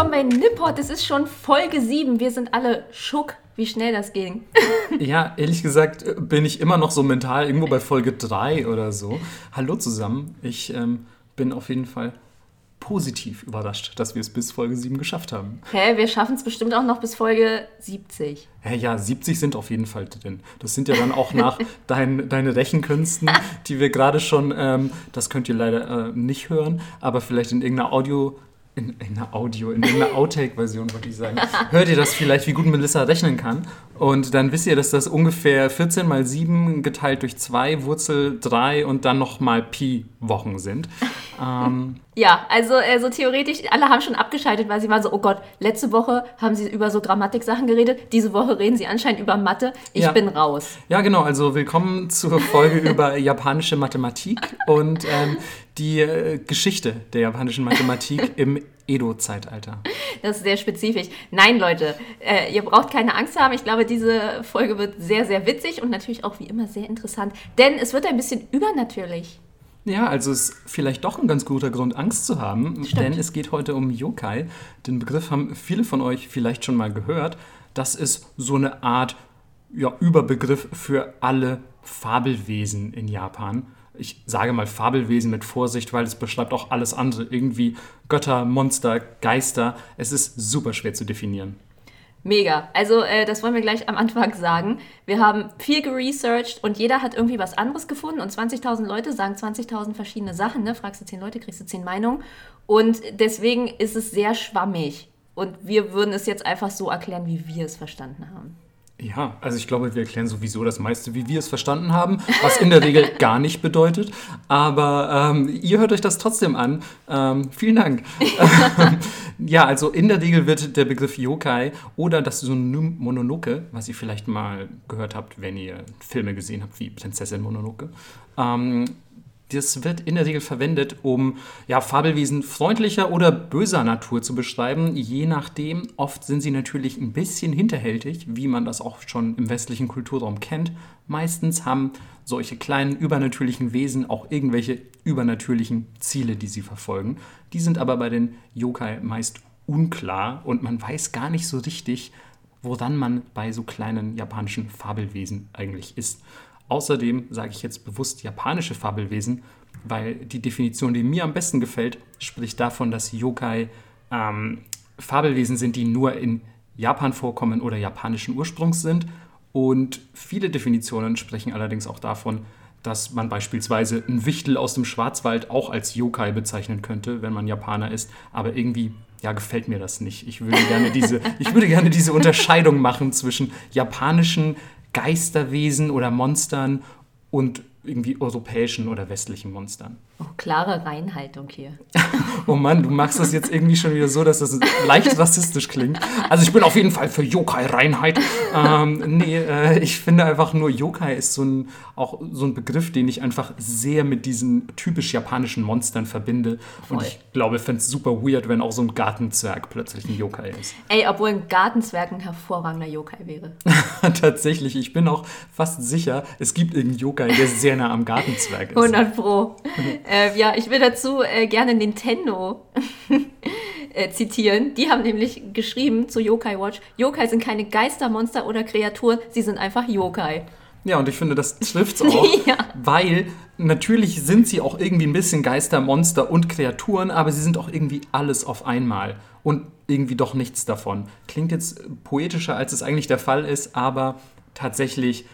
Willkommen bei Nipport. Es ist schon Folge 7. Wir sind alle schock, wie schnell das ging. ja, ehrlich gesagt äh, bin ich immer noch so mental irgendwo bei Folge 3 oder so. Hallo zusammen. Ich ähm, bin auf jeden Fall positiv überrascht, dass wir es bis Folge 7 geschafft haben. Hä, wir schaffen es bestimmt auch noch bis Folge 70. Hä, ja, 70 sind auf jeden Fall drin. Das sind ja dann auch nach dein, deine Rechenkünsten, die wir gerade schon, ähm, das könnt ihr leider äh, nicht hören, aber vielleicht in irgendeiner Audio- in, in einer Audio, in einer Outtake-Version, würde ich sagen, hört ihr das vielleicht, wie gut Melissa rechnen kann. Und dann wisst ihr, dass das ungefähr 14 mal 7 geteilt durch 2, Wurzel 3 und dann nochmal Pi-Wochen sind. Ähm, ja, also, also theoretisch, alle haben schon abgeschaltet, weil sie waren so, oh Gott, letzte Woche haben sie über so Grammatik-Sachen geredet, diese Woche reden sie anscheinend über Mathe, ich ja. bin raus. Ja, genau, also willkommen zur Folge über japanische Mathematik und ähm, die äh, Geschichte der japanischen Mathematik im Edo-Zeitalter. Das ist sehr spezifisch. Nein, Leute, äh, ihr braucht keine Angst haben. Ich glaube, diese Folge wird sehr, sehr witzig und natürlich auch wie immer sehr interessant, denn es wird ein bisschen übernatürlich. Ja, also ist vielleicht doch ein ganz guter Grund, Angst zu haben, Stimmt. denn es geht heute um Yokai. Den Begriff haben viele von euch vielleicht schon mal gehört. Das ist so eine Art ja, Überbegriff für alle Fabelwesen in Japan. Ich sage mal Fabelwesen mit Vorsicht, weil es beschreibt auch alles andere. Irgendwie Götter, Monster, Geister. Es ist super schwer zu definieren. Mega. Also äh, das wollen wir gleich am Anfang sagen. Wir haben viel geresearched und jeder hat irgendwie was anderes gefunden und 20.000 Leute sagen 20.000 verschiedene Sachen. Ne? Fragst du 10 Leute, kriegst du 10 Meinungen. Und deswegen ist es sehr schwammig. Und wir würden es jetzt einfach so erklären, wie wir es verstanden haben. Ja, also ich glaube, wir erklären sowieso das meiste, wie wir es verstanden haben, was in der Regel gar nicht bedeutet. Aber ähm, ihr hört euch das trotzdem an. Ähm, vielen Dank. ja, also in der Regel wird der Begriff Yokai oder das Synonym Mononoke, was ihr vielleicht mal gehört habt, wenn ihr Filme gesehen habt wie Prinzessin Mononoke, ähm, das wird in der Regel verwendet, um ja, Fabelwesen freundlicher oder böser Natur zu beschreiben. Je nachdem, oft sind sie natürlich ein bisschen hinterhältig, wie man das auch schon im westlichen Kulturraum kennt. Meistens haben solche kleinen übernatürlichen Wesen auch irgendwelche übernatürlichen Ziele, die sie verfolgen. Die sind aber bei den Yokai meist unklar und man weiß gar nicht so richtig, woran man bei so kleinen japanischen Fabelwesen eigentlich ist. Außerdem sage ich jetzt bewusst japanische Fabelwesen, weil die Definition, die mir am besten gefällt, spricht davon, dass Yokai ähm, Fabelwesen sind, die nur in Japan vorkommen oder japanischen Ursprungs sind. Und viele Definitionen sprechen allerdings auch davon, dass man beispielsweise ein Wichtel aus dem Schwarzwald auch als Yokai bezeichnen könnte, wenn man Japaner ist. Aber irgendwie, ja, gefällt mir das nicht. Ich würde gerne diese, ich würde gerne diese Unterscheidung machen zwischen japanischen Geisterwesen oder Monstern und irgendwie europäischen oder westlichen Monstern. Oh, klare Reinhaltung hier. oh Mann, du machst das jetzt irgendwie schon wieder so, dass das leicht rassistisch klingt. Also ich bin auf jeden Fall für Yokai-Reinheit. Ähm, nee, äh, ich finde einfach nur, Yokai ist so ein, auch so ein Begriff, den ich einfach sehr mit diesen typisch japanischen Monstern verbinde. Voll. Und ich glaube, ich fände es super weird, wenn auch so ein Gartenzwerg plötzlich ein Yokai ist. Ey, obwohl ein Gartenzwerg ein hervorragender Yokai wäre. Tatsächlich, ich bin auch fast sicher, es gibt irgendeinen Yokai, der sehr nah am Gartenzwerg ist. 100 Pro. Äh, ja, ich will dazu äh, gerne Nintendo äh, zitieren. Die haben nämlich geschrieben zu Yokai Watch, Yokai sind keine Geistermonster oder Kreaturen, sie sind einfach Yokai. Ja, und ich finde, das trifft es auch, ja. weil natürlich sind sie auch irgendwie ein bisschen Geister, Monster und Kreaturen, aber sie sind auch irgendwie alles auf einmal und irgendwie doch nichts davon. Klingt jetzt poetischer, als es eigentlich der Fall ist, aber tatsächlich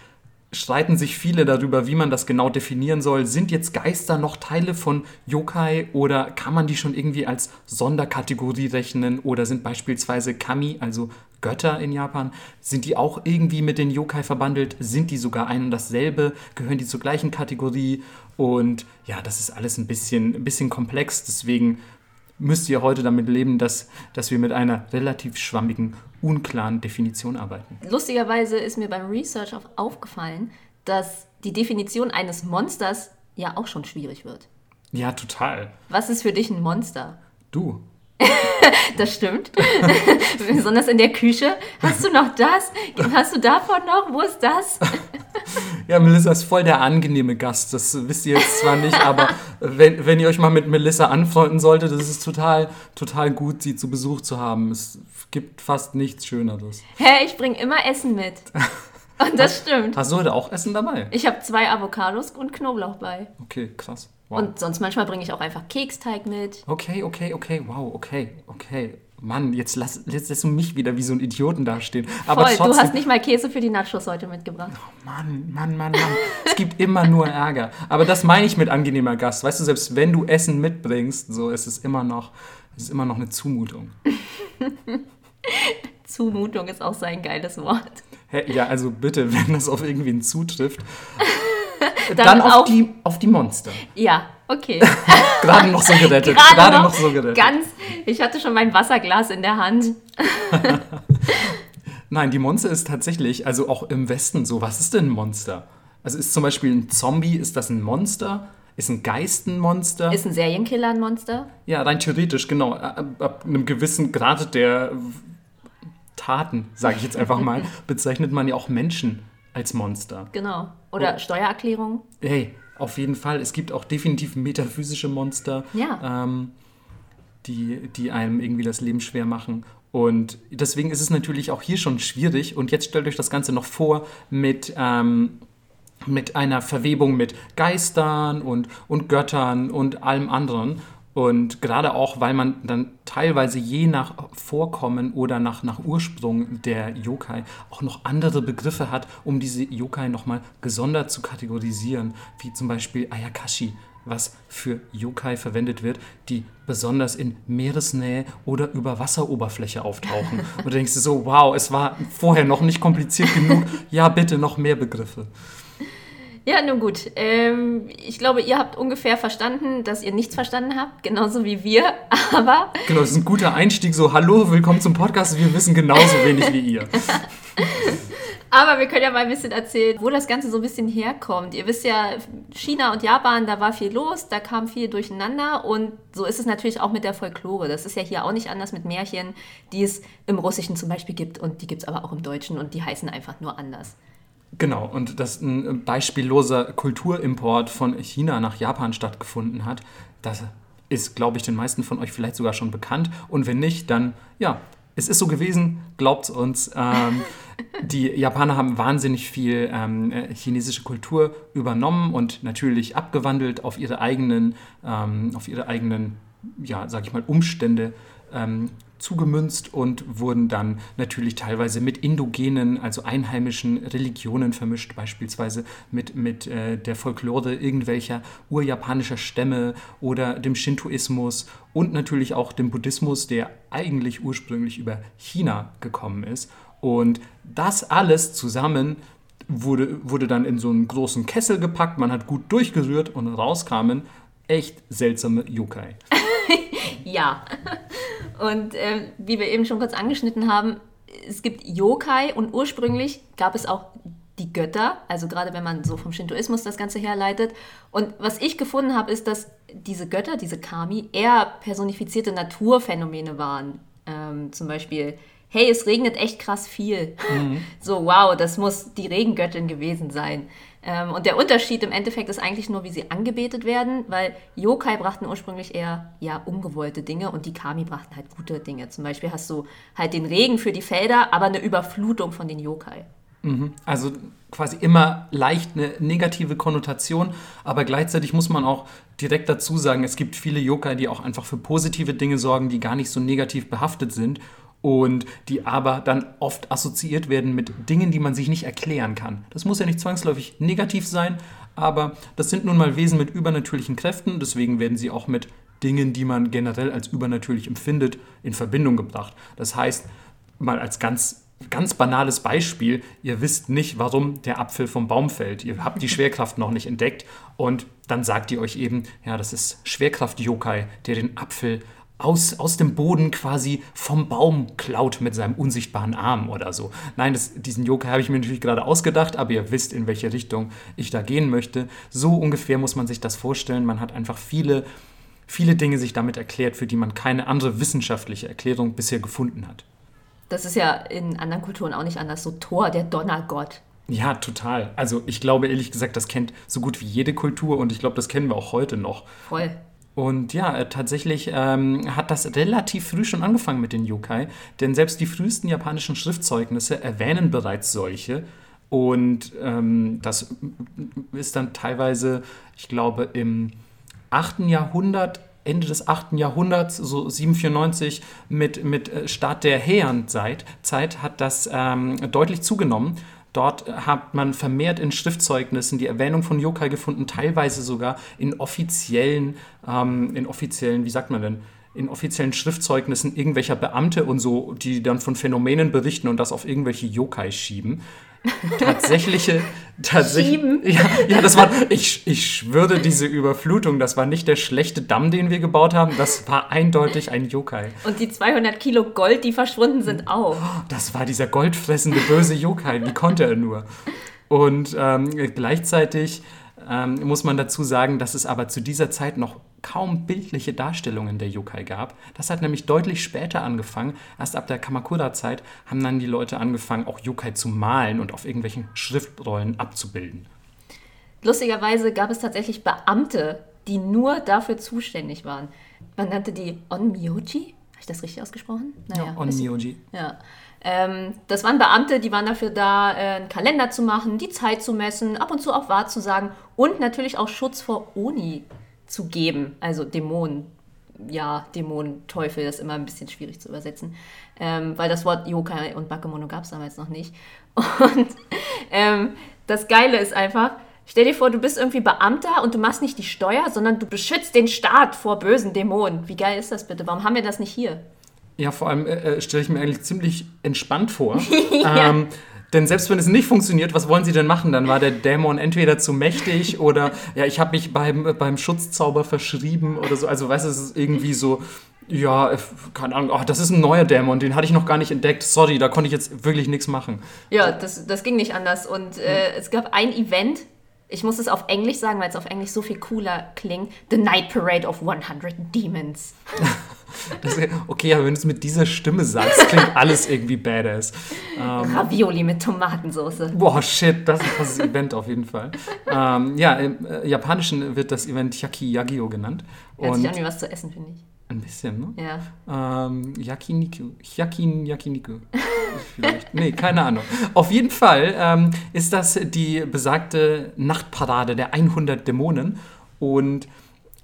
streiten sich viele darüber, wie man das genau definieren soll. Sind jetzt Geister noch Teile von Yokai oder kann man die schon irgendwie als Sonderkategorie rechnen oder sind beispielsweise Kami, also Götter in Japan, sind die auch irgendwie mit den Yokai verbandelt? Sind die sogar ein und dasselbe? Gehören die zur gleichen Kategorie? Und ja, das ist alles ein bisschen, ein bisschen komplex, deswegen müsst ihr heute damit leben, dass, dass wir mit einer relativ schwammigen, unklaren Definition arbeiten. Lustigerweise ist mir beim Research aufgefallen, dass die Definition eines Monsters ja auch schon schwierig wird. Ja, total. Was ist für dich ein Monster? Du. das stimmt. Besonders in der Küche. Hast du noch das? Hast du davon noch? Wo ist das? Ja, Melissa ist voll der angenehme Gast. Das wisst ihr jetzt zwar nicht, aber wenn, wenn ihr euch mal mit Melissa anfreunden solltet, das ist total, total gut, sie zu Besuch zu haben. Es gibt fast nichts Schöneres. Hä, hey, ich bringe immer Essen mit. Und das stimmt. Hast du heute auch Essen dabei? Ich habe zwei Avocados und Knoblauch bei. Okay, krass. Wow. Und sonst manchmal bringe ich auch einfach Keksteig mit. Okay, okay, okay, wow, okay, okay. Mann, jetzt, lass, jetzt lässt du mich wieder wie so ein Idioten dastehen. Aber Voll, trotzdem, du hast nicht mal Käse für die Nachos heute mitgebracht. Oh Mann, Mann, Mann, Mann. es gibt immer nur Ärger. Aber das meine ich mit angenehmer Gast. Weißt du, selbst wenn du Essen mitbringst, so ist es immer noch, es ist immer noch eine Zumutung. Zumutung ist auch so ein geiles Wort. Hey, ja, also bitte, wenn das auf irgendwen zutrifft, dann, dann auf, die, auf die Monster. Ja, okay. Gerade noch so gerettet. Gerade, Gerade noch, noch so gerettet. Ganz, ich hatte schon mein Wasserglas in der Hand. Nein, die Monster ist tatsächlich, also auch im Westen so, was ist denn ein Monster? Also ist zum Beispiel ein Zombie, ist das ein Monster? Ist ein Geist ein Monster? Ist ein Serienkiller ein Monster? Ja, rein theoretisch, genau. Ab, ab einem gewissen Grad der Taten, sage ich jetzt einfach mal, bezeichnet man ja auch Menschen als Monster. Genau. Oder oh. Steuererklärung. Hey, auf jeden Fall. Es gibt auch definitiv metaphysische Monster, ja. ähm, die, die einem irgendwie das Leben schwer machen. Und deswegen ist es natürlich auch hier schon schwierig. Und jetzt stellt euch das Ganze noch vor mit, ähm, mit einer Verwebung mit Geistern und, und Göttern und allem anderen. Und gerade auch, weil man dann teilweise je nach Vorkommen oder nach, nach Ursprung der Yokai auch noch andere Begriffe hat, um diese Yokai nochmal gesondert zu kategorisieren, wie zum Beispiel Ayakashi, was für Yokai verwendet wird, die besonders in Meeresnähe oder über Wasseroberfläche auftauchen. Und du denkst du so, wow, es war vorher noch nicht kompliziert genug, ja bitte noch mehr Begriffe. Ja, nun gut. Ähm, ich glaube, ihr habt ungefähr verstanden, dass ihr nichts verstanden habt, genauso wie wir, aber. Genau, das ist ein guter Einstieg. So, hallo, willkommen zum Podcast. Wir wissen genauso wenig wie ihr. aber wir können ja mal ein bisschen erzählen, wo das Ganze so ein bisschen herkommt. Ihr wisst ja, China und Japan, da war viel los, da kam viel durcheinander und so ist es natürlich auch mit der Folklore. Das ist ja hier auch nicht anders mit Märchen, die es im Russischen zum Beispiel gibt und die gibt es aber auch im Deutschen und die heißen einfach nur anders. Genau, und dass ein beispielloser Kulturimport von China nach Japan stattgefunden hat, das ist, glaube ich, den meisten von euch vielleicht sogar schon bekannt. Und wenn nicht, dann ja, es ist so gewesen, glaubt uns. Ähm, die Japaner haben wahnsinnig viel ähm, äh, chinesische Kultur übernommen und natürlich abgewandelt auf ihre eigenen, ähm, auf ihre eigenen, ja, sag ich mal, Umstände ähm, zugemünzt und wurden dann natürlich teilweise mit indogenen, also einheimischen Religionen vermischt, beispielsweise mit, mit äh, der Folklore irgendwelcher urjapanischer Stämme oder dem Shintoismus und natürlich auch dem Buddhismus, der eigentlich ursprünglich über China gekommen ist. Und das alles zusammen wurde, wurde dann in so einen großen Kessel gepackt, man hat gut durchgerührt und rauskamen echt seltsame Yokai. ja. Und äh, wie wir eben schon kurz angeschnitten haben, es gibt Yokai und ursprünglich gab es auch die Götter, also gerade wenn man so vom Shintoismus das Ganze herleitet. Und was ich gefunden habe, ist, dass diese Götter, diese Kami, eher personifizierte Naturphänomene waren. Ähm, zum Beispiel, hey, es regnet echt krass viel. Mhm. So, wow, das muss die Regengöttin gewesen sein. Ähm, und der Unterschied im Endeffekt ist eigentlich nur, wie sie angebetet werden, weil Yokai brachten ursprünglich eher ja, ungewollte Dinge und die Kami brachten halt gute Dinge. Zum Beispiel hast du halt den Regen für die Felder, aber eine Überflutung von den Yokai. Mhm. Also quasi immer leicht eine negative Konnotation, aber gleichzeitig muss man auch direkt dazu sagen, es gibt viele Yokai, die auch einfach für positive Dinge sorgen, die gar nicht so negativ behaftet sind und die aber dann oft assoziiert werden mit Dingen, die man sich nicht erklären kann. Das muss ja nicht zwangsläufig negativ sein, aber das sind nun mal Wesen mit übernatürlichen Kräften, deswegen werden sie auch mit Dingen, die man generell als übernatürlich empfindet, in Verbindung gebracht. Das heißt, mal als ganz Ganz banales Beispiel, ihr wisst nicht, warum der Apfel vom Baum fällt. Ihr habt die Schwerkraft noch nicht entdeckt und dann sagt ihr euch eben, ja, das ist Schwerkraft-Yokai, der den Apfel aus, aus dem Boden quasi vom Baum klaut mit seinem unsichtbaren Arm oder so. Nein, das, diesen Joker habe ich mir natürlich gerade ausgedacht, aber ihr wisst, in welche Richtung ich da gehen möchte. So ungefähr muss man sich das vorstellen. Man hat einfach viele, viele Dinge sich damit erklärt, für die man keine andere wissenschaftliche Erklärung bisher gefunden hat. Das ist ja in anderen Kulturen auch nicht anders. So Thor, der Donnergott. Ja, total. Also ich glaube ehrlich gesagt, das kennt so gut wie jede Kultur und ich glaube, das kennen wir auch heute noch. Voll. Und ja, äh, tatsächlich ähm, hat das relativ früh schon angefangen mit den Yokai, denn selbst die frühesten japanischen Schriftzeugnisse erwähnen bereits solche. Und ähm, das ist dann teilweise, ich glaube, im 8. Jahrhundert, Ende des 8. Jahrhunderts, so 794, mit, mit äh, Start der Heian-Zeit, Zeit, hat das ähm, deutlich zugenommen. Dort hat man vermehrt in Schriftzeugnissen die Erwähnung von Yokai gefunden, teilweise sogar in offiziellen, ähm, in offiziellen, wie sagt man denn, in offiziellen Schriftzeugnissen irgendwelcher Beamte und so, die dann von Phänomenen berichten und das auf irgendwelche Yokai schieben tatsächliche, tatsächlich, ja, ja, das war, ich, ich schwöre, diese Überflutung, das war nicht der schlechte Damm, den wir gebaut haben, das war eindeutig ein Yokai. Und die 200 Kilo Gold, die verschwunden sind, auch. Das war dieser goldfressende böse Yokai, wie konnte er nur? Und ähm, gleichzeitig ähm, muss man dazu sagen, dass es aber zu dieser Zeit noch kaum bildliche Darstellungen der Yokai gab. Das hat nämlich deutlich später angefangen. Erst ab der Kamakura-Zeit haben dann die Leute angefangen, auch Yokai zu malen und auf irgendwelchen Schriftrollen abzubilden. Lustigerweise gab es tatsächlich Beamte, die nur dafür zuständig waren. Man nannte die Onmyoji. Habe ich das richtig ausgesprochen? Naja, ja, Onmyoji. Ja. Ähm, das waren Beamte, die waren dafür da, äh, einen Kalender zu machen, die Zeit zu messen, ab und zu auch wahrzusagen und natürlich auch Schutz vor Oni zu geben, also Dämonen. Ja, Dämonen, Teufel, das ist immer ein bisschen schwierig zu übersetzen, ähm, weil das Wort Yokai und Bakemono gab es damals noch nicht. Und ähm, das Geile ist einfach, Stell dir vor, du bist irgendwie Beamter und du machst nicht die Steuer, sondern du beschützt den Staat vor bösen Dämonen. Wie geil ist das bitte? Warum haben wir das nicht hier? Ja, vor allem äh, äh stelle ich mir eigentlich ziemlich entspannt vor. ja. ähm, denn selbst wenn es nicht funktioniert, was wollen sie denn machen? Dann war der Dämon entweder zu mächtig oder ja, ich habe mich beim, beim Schutzzauber verschrieben oder so. Also weißt du, es ist irgendwie so, ja, keine Ahnung, oh, das ist ein neuer Dämon, den hatte ich noch gar nicht entdeckt. Sorry, da konnte ich jetzt wirklich nichts machen. Ja, das, das ging nicht anders. Und äh, es gab ein Event, ich muss es auf Englisch sagen, weil es auf Englisch so viel cooler klingt. The Night Parade of 100 Demons. Das, okay, aber wenn du es mit dieser Stimme sagst, klingt alles irgendwie badass. Ähm, Ravioli mit Tomatensauce. Boah, shit, das ist das Event auf jeden Fall. Ähm, ja, im äh, Japanischen wird das Event Yaki Yagio genannt. Hört sich an wie was zu essen, finde ich. Ein bisschen, ne? Ja. Ähm, Yakiniku. Yakin, Yakiniku. Vielleicht. Nee, keine Ahnung. Auf jeden Fall ähm, ist das die besagte Nachtparade der 100 Dämonen. Und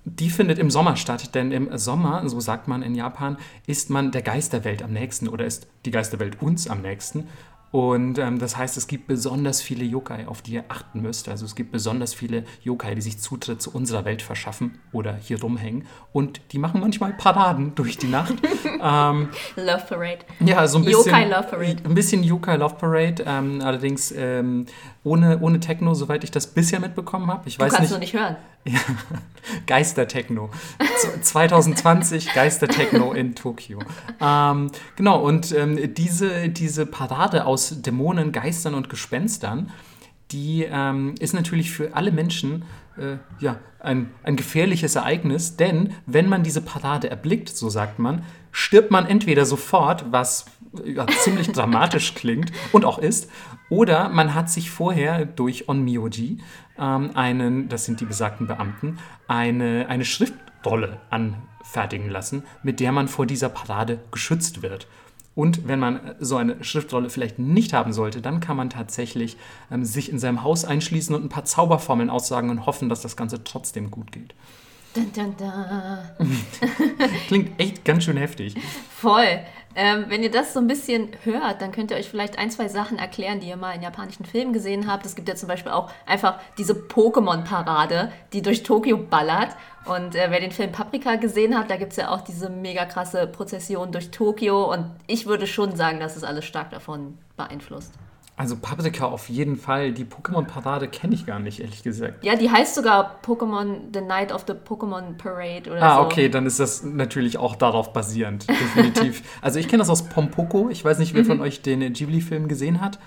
die findet im Sommer statt, denn im Sommer, so sagt man in Japan, ist man der Geisterwelt am nächsten oder ist die Geisterwelt uns am nächsten. Und ähm, das heißt, es gibt besonders viele Yokai, auf die ihr achten müsst. Also es gibt besonders viele Yokai, die sich Zutritt zu unserer Welt verschaffen oder hier rumhängen. Und die machen manchmal Paraden durch die Nacht. ähm, Love Parade. Ja, so ein bisschen. Yokai Love Parade. Ein bisschen Yokai Love Parade. Ähm, allerdings ähm, ohne, ohne Techno, soweit ich das bisher mitbekommen habe. Ich du weiß kannst nicht. nur nicht hören. Ja, Geistertechno. 2020 Geistertechno in Tokio. Ähm, genau, und ähm, diese, diese Parade aus Dämonen, Geistern und Gespenstern, die ähm, ist natürlich für alle Menschen äh, ja, ein, ein gefährliches Ereignis, denn wenn man diese Parade erblickt, so sagt man, stirbt man entweder sofort, was ja, ziemlich dramatisch klingt und auch ist, oder man hat sich vorher durch Onmyoji ähm, einen, das sind die besagten Beamten, eine, eine Schriftrolle anfertigen lassen, mit der man vor dieser Parade geschützt wird. Und wenn man so eine Schriftrolle vielleicht nicht haben sollte, dann kann man tatsächlich ähm, sich in seinem Haus einschließen und ein paar Zauberformeln aussagen und hoffen, dass das Ganze trotzdem gut geht. Dun, dun, dun. Klingt echt ganz schön heftig. Voll. Ähm, wenn ihr das so ein bisschen hört, dann könnt ihr euch vielleicht ein, zwei Sachen erklären, die ihr mal in japanischen Filmen gesehen habt. Es gibt ja zum Beispiel auch einfach diese Pokémon-Parade, die durch Tokio ballert. Und äh, wer den Film Paprika gesehen hat, da gibt es ja auch diese mega krasse Prozession durch Tokio. Und ich würde schon sagen, dass es alles stark davon beeinflusst. Also Paprika auf jeden Fall. Die Pokémon-Parade kenne ich gar nicht, ehrlich gesagt. Ja, die heißt sogar Pokémon The Night of the Pokémon Parade oder ah, so. Ah, okay, dann ist das natürlich auch darauf basierend, definitiv. also ich kenne das aus Pompoko. Ich weiß nicht, wer von mhm. euch den Ghibli-Film gesehen hat.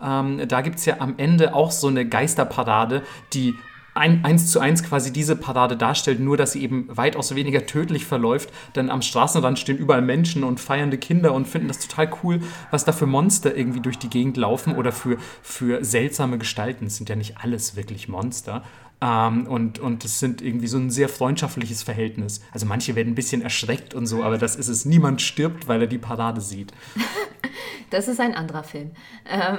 Ähm, da gibt es ja am Ende auch so eine Geisterparade, die ein, eins zu eins quasi diese Parade darstellt, nur dass sie eben weitaus weniger tödlich verläuft. Denn am Straßenrand stehen überall Menschen und feiernde Kinder und finden das total cool, was da für Monster irgendwie durch die Gegend laufen oder für, für seltsame Gestalten. Es sind ja nicht alles wirklich Monster. Ähm, und, und es sind irgendwie so ein sehr freundschaftliches Verhältnis. Also manche werden ein bisschen erschreckt und so, aber das ist es. Niemand stirbt, weil er die Parade sieht. Das ist ein anderer Film. Ähm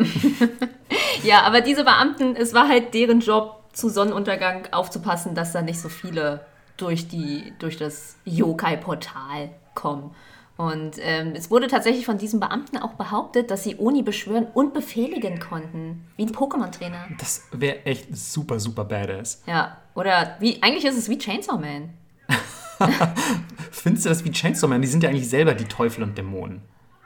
ja, aber diese Beamten, es war halt deren Job, zu Sonnenuntergang aufzupassen, dass da nicht so viele durch, die, durch das Yokai-Portal kommen. Und ähm, es wurde tatsächlich von diesen Beamten auch behauptet, dass sie Oni beschwören und befehligen konnten. Wie ein Pokémon-Trainer. Das wäre echt super, super badass. Ja, oder wie, eigentlich ist es wie Chainsaw Man. Findest du das wie Chainsaw Man? Die sind ja eigentlich selber die Teufel und Dämonen.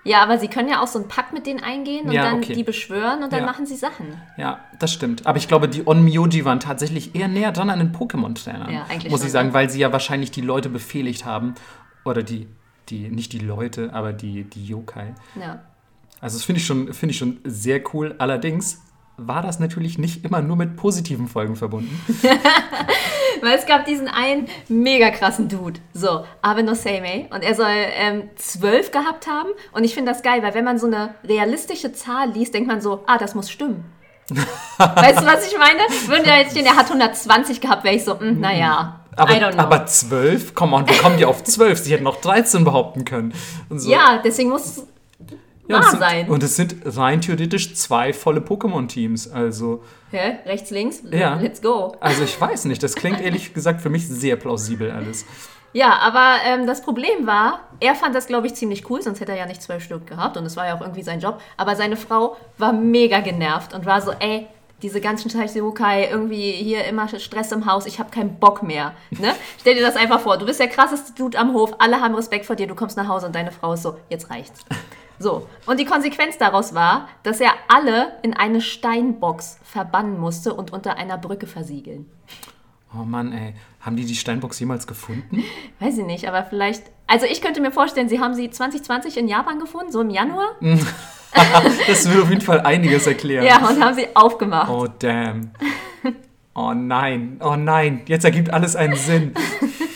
Ja, aber sie können ja auch so einen Pakt mit denen eingehen und Ja, dann okay. die beschwören und dann Ja. machen sie Sachen. Ja, das stimmt. Aber ich glaube, die Onmyoji waren tatsächlich eher näher dran an den Pokémon-Trainern. Ja, eigentlich Muss ich sagen, weil sie ja wahrscheinlich die Leute befehligt haben. Oder die, die nicht die Leute, aber die, die Yokai. Ja. Also das finde ich, schon- finde ich schon sehr cool. Allerdings war das natürlich nicht immer nur mit positiven Folgen verbunden. Weil es gab diesen einen mega krassen Dude, so, Abe no Seimei, und er soll ähm, zwölf gehabt haben. Und ich finde das geil, weil wenn man so eine realistische Zahl liest, denkt man so, ah, das muss stimmen. weißt du, was ich meine? Würde da jetzt stehen, er hat 120 gehabt, wäre ich so, mm, naja, I don't Aber, know. aber 12? Komm on, wie kommen die auf 12? Sie hätten auch 13 behaupten können. Und so. ja, deswegen muss Ja, wahr sind, sein. Und es sind rein theoretisch zwei volle Pokémon-Teams. Also, Hä? Rechts, links, Ja. let's go. also ich weiß nicht. Das klingt ehrlich gesagt für mich sehr plausibel alles. Ja, aber ähm, das Problem war, er fand das, glaube ich, ziemlich cool, sonst hätte er ja nicht zwölf Stück gehabt und es war ja auch irgendwie sein Job. Aber seine Frau war mega genervt und war so, ey, diese ganzen Yokai, irgendwie hier immer Stress im Haus, ich habe keinen Bock mehr. Ne? Stell dir das einfach vor, du bist der krasseste Dude am Hof, alle haben Respekt vor dir, du kommst nach Hause und deine Frau ist so, jetzt reicht's. So, und die Konsequenz daraus war, dass er alle in eine Steinbox verbannen musste und unter einer Brücke versiegeln. Oh Mann, ey. Haben die die Steinbox jemals gefunden? Weiß ich nicht, aber vielleicht. Also ich könnte mir vorstellen, sie haben sie 2020 in Japan gefunden, so im Januar. Das würde auf jeden Fall einiges erklären. Ja, und haben sie aufgemacht. Oh, damn. Oh nein, oh nein, jetzt ergibt alles einen Sinn.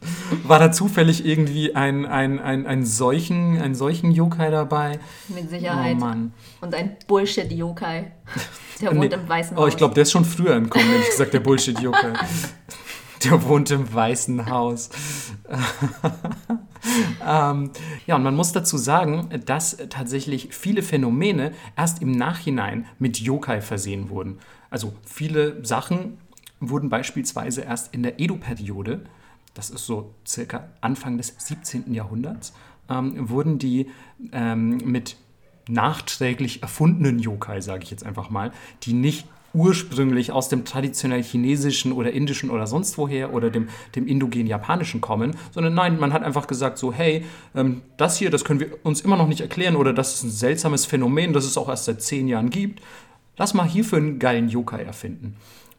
War da zufällig irgendwie ein, ein, ein, ein solchen, ein solchen Yokai dabei? Mit Oh Sicherheit. Mann. und ein Bullshit-Yokai. Der wohnt Nee. im Weißen Haus. Oh, ich glaube, der ist schon früher entkommen, ehrlich gesagt, der Bullshit-Yokai. Der wohnt im Weißen Haus. ähm, ja, und man muss dazu sagen, dass tatsächlich viele Phänomene erst im Nachhinein mit Yokai versehen wurden. Also viele Sachen wurden beispielsweise erst in der Edo-Periode, das ist so circa Anfang des 17. Jahrhunderts, ähm, wurden die ähm, mit nachträglich erfundenen Yokai, sage ich jetzt einfach mal, die nicht ursprünglich aus dem traditionell chinesischen oder indischen oder sonst woher oder dem, dem indogen japanischen kommen, sondern nein, man hat einfach gesagt so, hey, ähm, das hier, das können wir uns immer noch nicht erklären oder das ist ein seltsames Phänomen, das es auch erst seit zehn Jahren gibt. Lass mal hierfür einen geilen Yokai erfinden.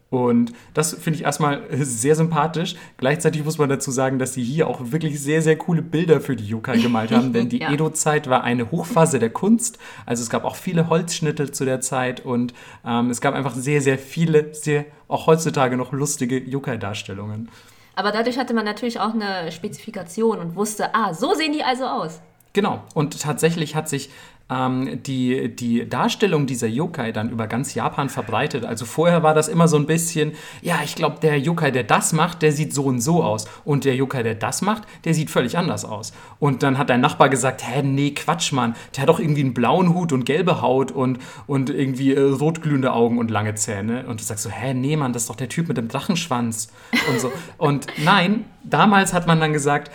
Und das finde ich erstmal sehr sympathisch. Gleichzeitig muss man dazu sagen, dass sie hier auch wirklich sehr, sehr coole Bilder für die Yokai gemalt haben, denn die Ja. Edo-Zeit war eine Hochphase der Kunst. Also es gab auch viele Holzschnitte zu der Zeit und ähm, es gab einfach sehr, sehr viele, sehr auch heutzutage noch lustige Yokai-Darstellungen. Aber dadurch hatte man natürlich auch eine Spezifikation und wusste, ah, so sehen die also aus. Genau, und tatsächlich hat sich ähm, die, die Darstellung dieser Yokai dann über ganz Japan verbreitet. Also vorher war das immer so ein bisschen, ja, ich glaube, der Yokai, der das macht, der sieht so und so aus. Und der Yokai, der das macht, der sieht völlig anders aus. Und dann hat dein Nachbar gesagt, hä, nee, Quatsch, Mann, der hat doch irgendwie einen blauen Hut und gelbe Haut und, und irgendwie äh, rotglühende Augen und lange Zähne. Und du sagst so, hä, nee, Mann, das ist doch der Typ mit dem Drachenschwanz. Und so. Und nein, damals hat man dann gesagt,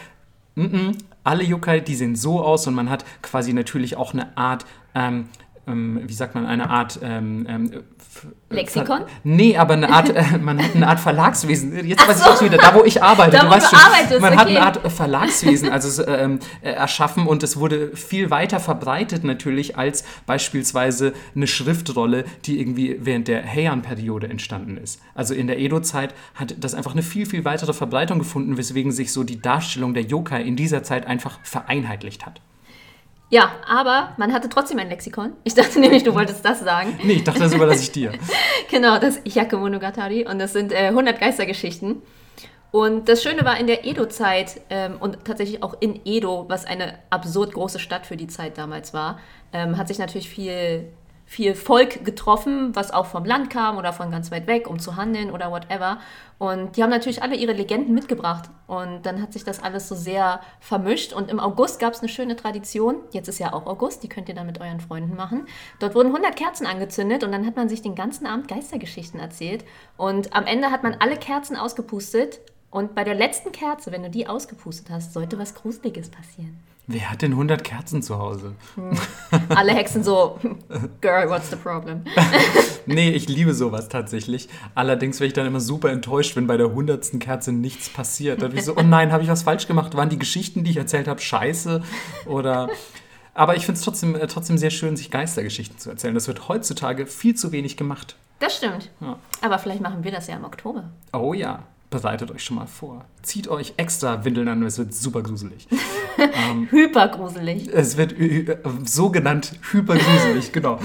Mm-mm, alle Yokai, die sehen so aus und man hat quasi natürlich auch eine Art, ähm, ähm, wie sagt man, eine Art ähm, ähm, f- Lexikon? Ver nee, aber eine Art, äh, man hat eine Art Verlagswesen. Jetzt weiß ich auch wieder, da wo ich arbeite, Da, du weißt du schon, arbeitest, man hat okay. eine Art Verlagswesen also ähm, äh, erschaffen und es wurde viel weiter verbreitet natürlich als beispielsweise eine Schriftrolle, die irgendwie während der Heian-Periode entstanden ist. Also in der Edo-Zeit hat das einfach eine viel, viel weitere Verbreitung gefunden, weswegen sich so die Darstellung der Yokai in dieser Zeit einfach vereinheitlicht hat. Ja, aber man hatte trotzdem ein Lexikon. Ich dachte nämlich, du wolltest das sagen. Nee, ich dachte, das überlasse ich dir. genau, das Hyake Monogatari. Und das sind äh, 100 Geistergeschichten. Und das Schöne war in der Edo-Zeit ähm, und tatsächlich auch in Edo, was eine absurd große Stadt für die Zeit damals war, ähm, hat sich natürlich viel, viel Volk getroffen, was auch vom Land kam oder von ganz weit weg, um zu handeln oder whatever. Und die haben natürlich alle ihre Legenden mitgebracht. Und dann hat sich das alles so sehr vermischt. Und im August gab es eine schöne Tradition. Jetzt ist ja auch August, die könnt ihr dann mit euren Freunden machen. Dort wurden 100 Kerzen angezündet und dann hat man sich den ganzen Abend Geistergeschichten erzählt. Und am Ende hat man alle Kerzen ausgepustet und bei der letzten Kerze, wenn du die ausgepustet hast, sollte was Gruseliges passieren. Wer hat denn 100 Kerzen zu Hause? Hm. Alle Hexen so, Girl, what's the problem? nee, ich liebe sowas tatsächlich. Allerdings werde ich dann immer super enttäuscht, wenn bei der 100. Kerze nichts passiert. Dann bin ich so, oh nein, habe ich was falsch gemacht? Waren die Geschichten, die ich erzählt habe, scheiße? Oder... Aber ich finde es trotzdem, äh, trotzdem sehr schön, sich Geistergeschichten zu erzählen. Das wird heutzutage viel zu wenig gemacht. Das stimmt. Ja. Aber vielleicht machen wir das ja im Oktober. Oh ja bereitet euch schon mal vor. Zieht euch extra Windeln an, es wird super gruselig. ähm, hypergruselig. Es wird äh, so genannt hypergruselig, genau.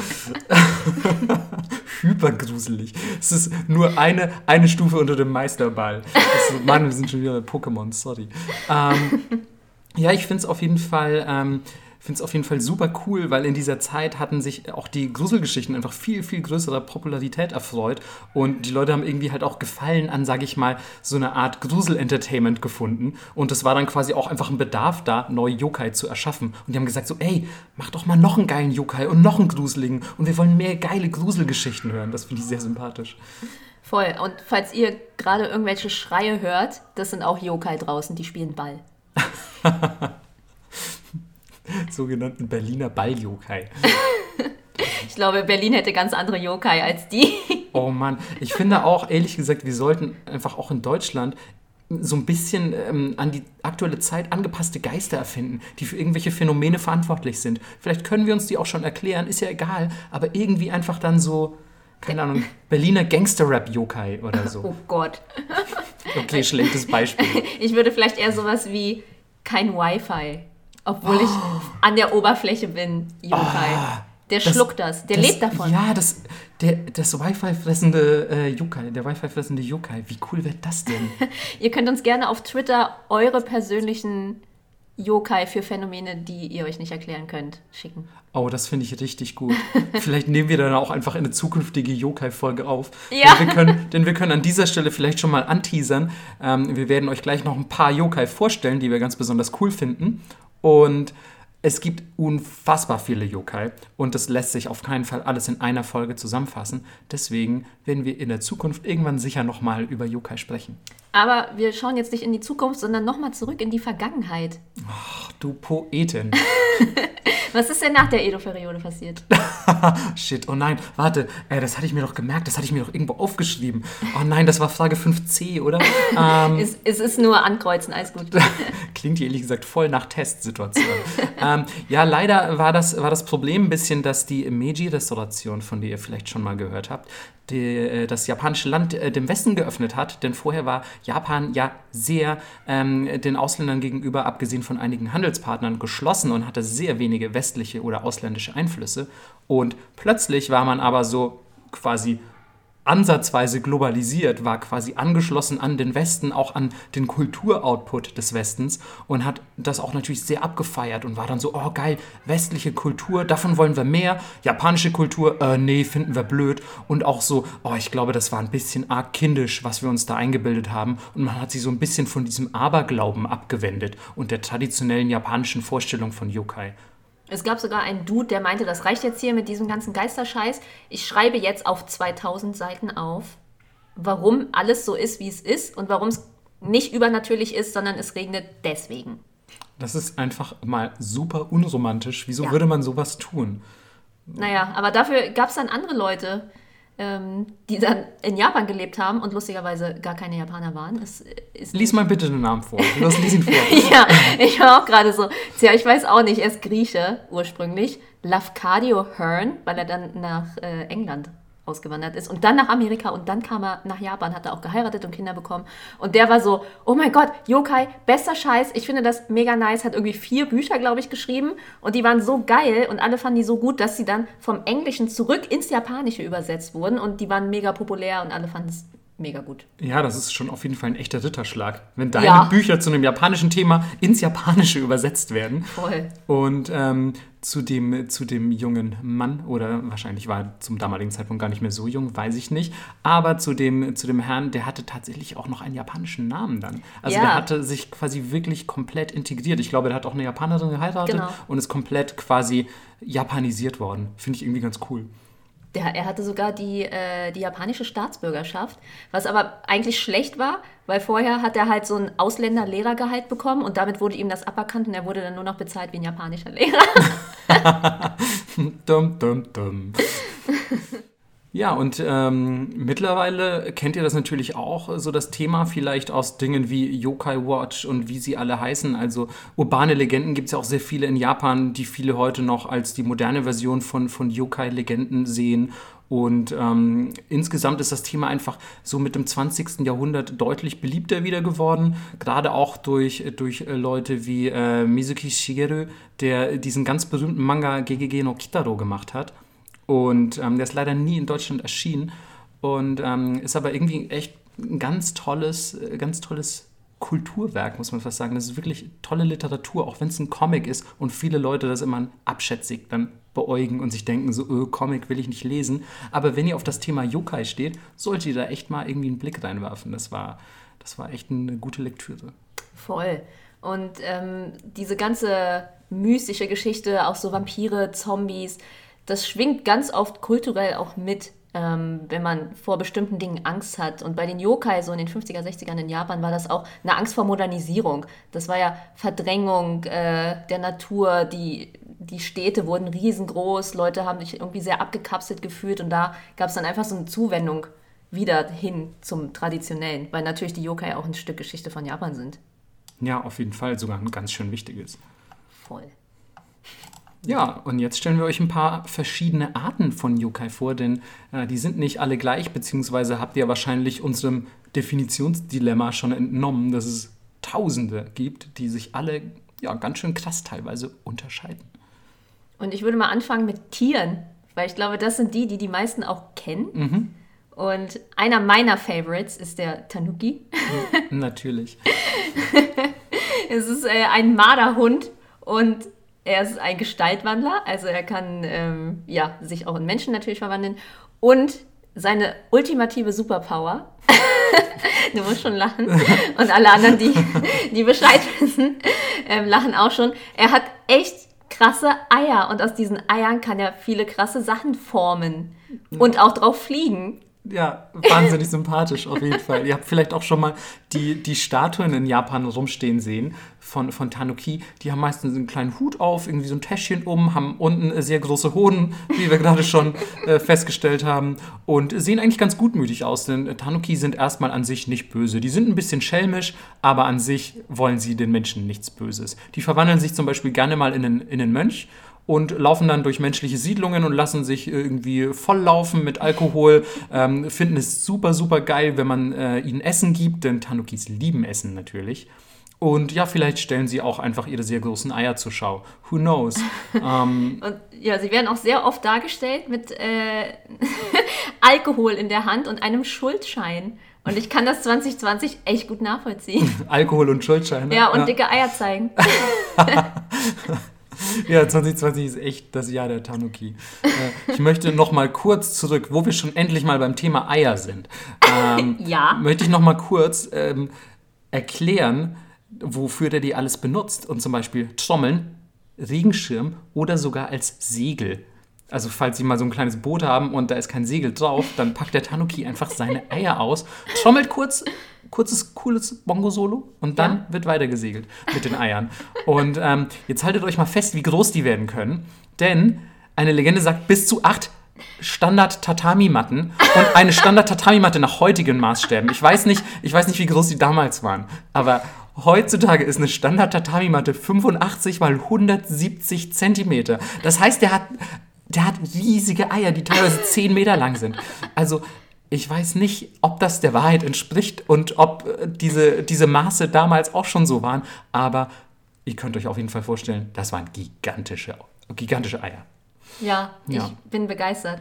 hypergruselig. Es ist nur eine, eine Stufe unter dem Meisterball. Ist, Mann, wir sind schon wieder bei Pokémon, sorry. Ähm, ja, ich finde es auf jeden Fall. Ähm, finde es auf jeden Fall super cool, weil in dieser Zeit hatten sich auch die Gruselgeschichten einfach viel, viel größerer Popularität erfreut. Und die Leute haben irgendwie halt auch Gefallen an, sage ich mal, so eine Art Grusel-Entertainment gefunden. Und es war dann quasi auch einfach ein Bedarf da, neue Yokai zu erschaffen. Und die haben gesagt so, ey, mach doch mal noch einen geilen Yokai und noch einen gruseligen. Und wir wollen mehr geile Gruselgeschichten hören. Das finde ich sehr sympathisch. Voll. Und falls ihr gerade irgendwelche Schreie hört, das sind auch Yokai draußen, die spielen Ball. sogenannten Berliner Ball-Yokai. Ich glaube, Berlin hätte ganz andere Yokai als die. Oh Mann, ich finde auch, ehrlich gesagt, wir sollten einfach auch in Deutschland so ein bisschen ähm, an die aktuelle Zeit angepasste Geister erfinden, die für irgendwelche Phänomene verantwortlich sind. Vielleicht können wir uns die auch schon erklären, ist ja egal, aber irgendwie einfach dann so, keine Ahnung, Berliner Gangster-Rap-Yokai oder so. Oh Gott. Okay, schlechtes Beispiel. Ich würde vielleicht eher sowas wie kein Wi-Fi. Obwohl oh. ich an der Oberfläche bin, Yokai. Oh, der das, schluckt das, der das, lebt davon. Ja, das, der, das Wi-Fi-fressende äh, Yokai, der Wi-Fi-fressende Yokai. Wie cool wird das denn? ihr könnt uns gerne auf Twitter eure persönlichen Yokai für Phänomene, die ihr euch nicht erklären könnt, schicken. Oh, das finde ich richtig gut. vielleicht nehmen wir dann auch einfach eine zukünftige Yokai-Folge auf. Ja. Denn wir, können, denn wir können an dieser Stelle vielleicht schon mal anteasern. Ähm, wir werden euch gleich noch ein paar Yokai vorstellen, die wir ganz besonders cool finden. Und es gibt unfassbar viele Yokai und das lässt sich auf keinen Fall alles in einer Folge zusammenfassen. Deswegen werden wir in der Zukunft irgendwann sicher nochmal über Yokai sprechen. Aber wir schauen jetzt nicht in die Zukunft, sondern nochmal zurück in die Vergangenheit. Ach, du Poetin. Was ist denn nach der Edo-Periode passiert? Shit, oh nein, warte, äh, das hatte ich mir doch gemerkt, das hatte ich mir doch irgendwo aufgeschrieben. Oh nein, das war Frage 5c, oder? Ähm, es, es, ist nur ankreuzen, alles gut. Klingt hier ehrlich gesagt voll nach Testsituation. ähm, ja, leider war das, war das Problem ein bisschen, dass die Meiji-Restauration, von der ihr vielleicht schon mal gehört habt, die, äh, das japanische Land äh, dem Westen geöffnet hat. Denn vorher war Japan ja sehr ähm, den Ausländern gegenüber, abgesehen von einigen Handelspartnern, geschlossen und hatte sehr wenige westliche oder ausländische Einflüsse. Und plötzlich war man aber so quasi ansatzweise globalisiert, war quasi angeschlossen an den Westen, auch an den Kulturoutput des Westens und hat das auch natürlich sehr abgefeiert und war dann so, oh geil, westliche Kultur, davon wollen wir mehr, japanische Kultur, äh, nee, finden wir blöd. Und auch so, oh, ich glaube, das war ein bisschen arg kindisch, was wir uns da eingebildet haben. Und man hat sich so ein bisschen von diesem Aberglauben abgewendet und der traditionellen japanischen Vorstellung von Yokai. Es gab sogar einen Dude, der meinte, das reicht jetzt hier mit diesem ganzen Geisterscheiß. Ich schreibe jetzt auf 2000 Seiten auf, warum alles so ist, wie es ist und warum es nicht übernatürlich ist, sondern es regnet deswegen. Das ist einfach mal super unromantisch. Wieso ja. würde man sowas tun? Naja, aber dafür gab es dann andere Leute, die dann in Japan gelebt haben und lustigerweise gar keine Japaner waren. Es, es lies mal bitte den Namen vor. Los, lies ihn vor. ja, ich war auch gerade so. Tja, ich weiß auch nicht, er ist Grieche ursprünglich. Lafcadio Hearn, weil er dann nach äh, England ausgewandert ist und dann nach Amerika und dann kam er nach Japan, hat er auch geheiratet und Kinder bekommen. Und der war so, oh mein Gott, Yokai, bester Scheiß. Ich finde das mega nice. Hat irgendwie vier Bücher, glaube ich, geschrieben und die waren so geil und alle fanden die so gut, dass sie dann vom Englischen zurück ins Japanische übersetzt wurden und die waren mega populär und alle fanden es mega gut. Ja, das ist schon auf jeden Fall ein echter Ritterschlag, wenn deine Ja. Bücher zu einem japanischen Thema ins Japanische übersetzt werden. Voll. Und ähm, zu, dem, zu dem jungen Mann, oder wahrscheinlich war er zum damaligen Zeitpunkt gar nicht mehr so jung, weiß ich nicht, aber zu dem, zu dem Herrn, der hatte tatsächlich auch noch einen japanischen Namen dann. Also Ja. der hatte sich quasi wirklich komplett integriert. Ich glaube, der hat auch eine Japanerin geheiratet Genau. und ist komplett quasi japanisiert worden. Finde ich irgendwie ganz cool. Der, er hatte sogar die, äh, die japanische Staatsbürgerschaft, was aber eigentlich schlecht war, weil vorher hat er halt so ein Ausländer-Lehrergehalt bekommen und damit wurde ihm das aberkannt und er wurde dann nur noch bezahlt wie ein japanischer Lehrer. Dum, dum, dum. Ja, und ähm, mittlerweile kennt ihr das natürlich auch, so das Thema vielleicht aus Dingen wie Yokai Watch und wie sie alle heißen. Also urbane Legenden gibt es ja auch sehr viele in Japan, die viele heute noch als die moderne Version von, von Yokai-Legenden sehen. Und ähm, insgesamt ist das Thema einfach so mit dem 20. Jahrhundert deutlich beliebter wieder geworden. Gerade auch durch, durch äh, Leute wie äh, Mizuki Shigeru, der diesen ganz berühmten Manga GGG no Kitaro gemacht hat. Und ähm, der ist leider nie in Deutschland erschienen. Und ähm, ist aber irgendwie echt ein ganz tolles, äh, ganz tolles Kulturwerk, muss man fast sagen. Das ist wirklich tolle Literatur, auch wenn es ein Comic ist und viele Leute das immer abschätzig dann beäugen und sich denken, so, öh, Comic will ich nicht lesen. Aber wenn ihr auf das Thema Yokai steht, solltet ihr da echt mal irgendwie einen Blick reinwerfen. Das war, das war echt eine gute Lektüre. Voll. Und ähm, diese ganze mystische Geschichte, auch so Vampire, Zombies, das schwingt ganz oft kulturell auch mit, ähm, wenn man vor bestimmten Dingen Angst hat. Und bei den Yokai, so in den 50er, 60ern in Japan, war das auch eine Angst vor Modernisierung. Das war ja Verdrängung äh, der Natur, die, die Städte wurden riesengroß, Leute haben sich irgendwie sehr abgekapselt gefühlt und da gab es dann einfach so eine Zuwendung wieder hin zum Traditionellen, weil natürlich die Yokai auch ein Stück Geschichte von Japan sind. Ja, auf jeden Fall sogar ein ganz schön wichtiges. Voll. Ja, und jetzt stellen wir euch ein paar verschiedene Arten von Yokai vor, denn äh, die sind nicht alle gleich, beziehungsweise habt ihr wahrscheinlich unserem Definitionsdilemma schon entnommen, dass es Tausende gibt, die sich alle ja ganz schön krass teilweise unterscheiden. Und ich würde mal anfangen mit Tieren, weil ich glaube, das sind die, die die meisten auch kennen. Und einer meiner Favorites ist der Tanuki. Natürlich. Es ist äh, ein Marderhund und er ist ein Gestaltwandler, also er kann ähm, ja, sich auch in Menschen natürlich verwandeln. Und seine ultimative Superpower, du musst schon lachen, und alle anderen, die, die Bescheid wissen, ähm, lachen auch schon. Er hat echt krasse Eier und aus diesen Eiern kann er viele krasse Sachen formen und auch drauf fliegen. Ja, wahnsinnig sympathisch auf jeden Fall. Ihr habt vielleicht auch schon mal die, die Statuen in Japan rumstehen sehen von, von Tanuki. Die haben meistens einen kleinen Hut auf, irgendwie so ein Täschchen um, haben unten sehr große Hoden, wie wir gerade schon äh, festgestellt haben, und sehen eigentlich ganz gutmütig aus, denn Tanuki sind erstmal an sich nicht böse. Die sind ein bisschen schelmisch, aber an sich wollen sie den Menschen nichts Böses. Die verwandeln sich zum Beispiel gerne mal in einen, in einen Mönch und laufen dann durch menschliche Siedlungen und lassen sich irgendwie volllaufen mit Alkohol, ähm, finden es super, super geil, wenn man äh, ihnen Essen gibt, denn Tanukis lieben Essen natürlich. Und ja, vielleicht stellen sie auch einfach ihre sehr großen Eier zur Schau. Who knows? ähm, Und ja, sie werden auch sehr oft dargestellt mit äh, Alkohol in der Hand und einem Schuldschein. Und ich kann das 2020 echt gut nachvollziehen. Alkohol und Schuldscheine. Ja, und dicke Eier zeigen. Ja, 2020 ist echt das Jahr der Tanuki. Äh, ich möchte noch mal kurz zurück, wo wir schon endlich mal beim Thema Eier sind. Ähm, Ja. Möchte ich noch mal kurz ähm, erklären, wofür der die alles benutzt. Und zum Beispiel Trommeln, Regenschirm oder sogar als Segel. Also falls Sie mal so ein kleines Boot haben und da ist kein Segel drauf, dann packt der Tanuki einfach seine Eier aus, trommelt kurz, kurzes, cooles Bongo-Solo und dann Ja. wird weiter gesegelt mit den Eiern. Und ähm, jetzt haltet euch mal fest, wie groß die werden können. Denn eine Legende sagt, bis zu acht Standard-Tatami-Matten und eine Standard-Tatami-Matte nach heutigen Maßstäben. Ich weiß, nicht, ich weiß nicht, wie groß die damals waren, aber heutzutage ist eine Standard-Tatami-Matte 85 mal 170 Zentimeter. Das heißt, der hat der hat riesige Eier, die teilweise 10 Meter lang sind. Also ich weiß nicht, ob das der Wahrheit entspricht und ob äh, diese, diese Maße damals auch schon so waren, aber ihr könnt euch auf jeden Fall vorstellen, das waren gigantische, gigantische Eier. Ja, ich Ja. bin begeistert.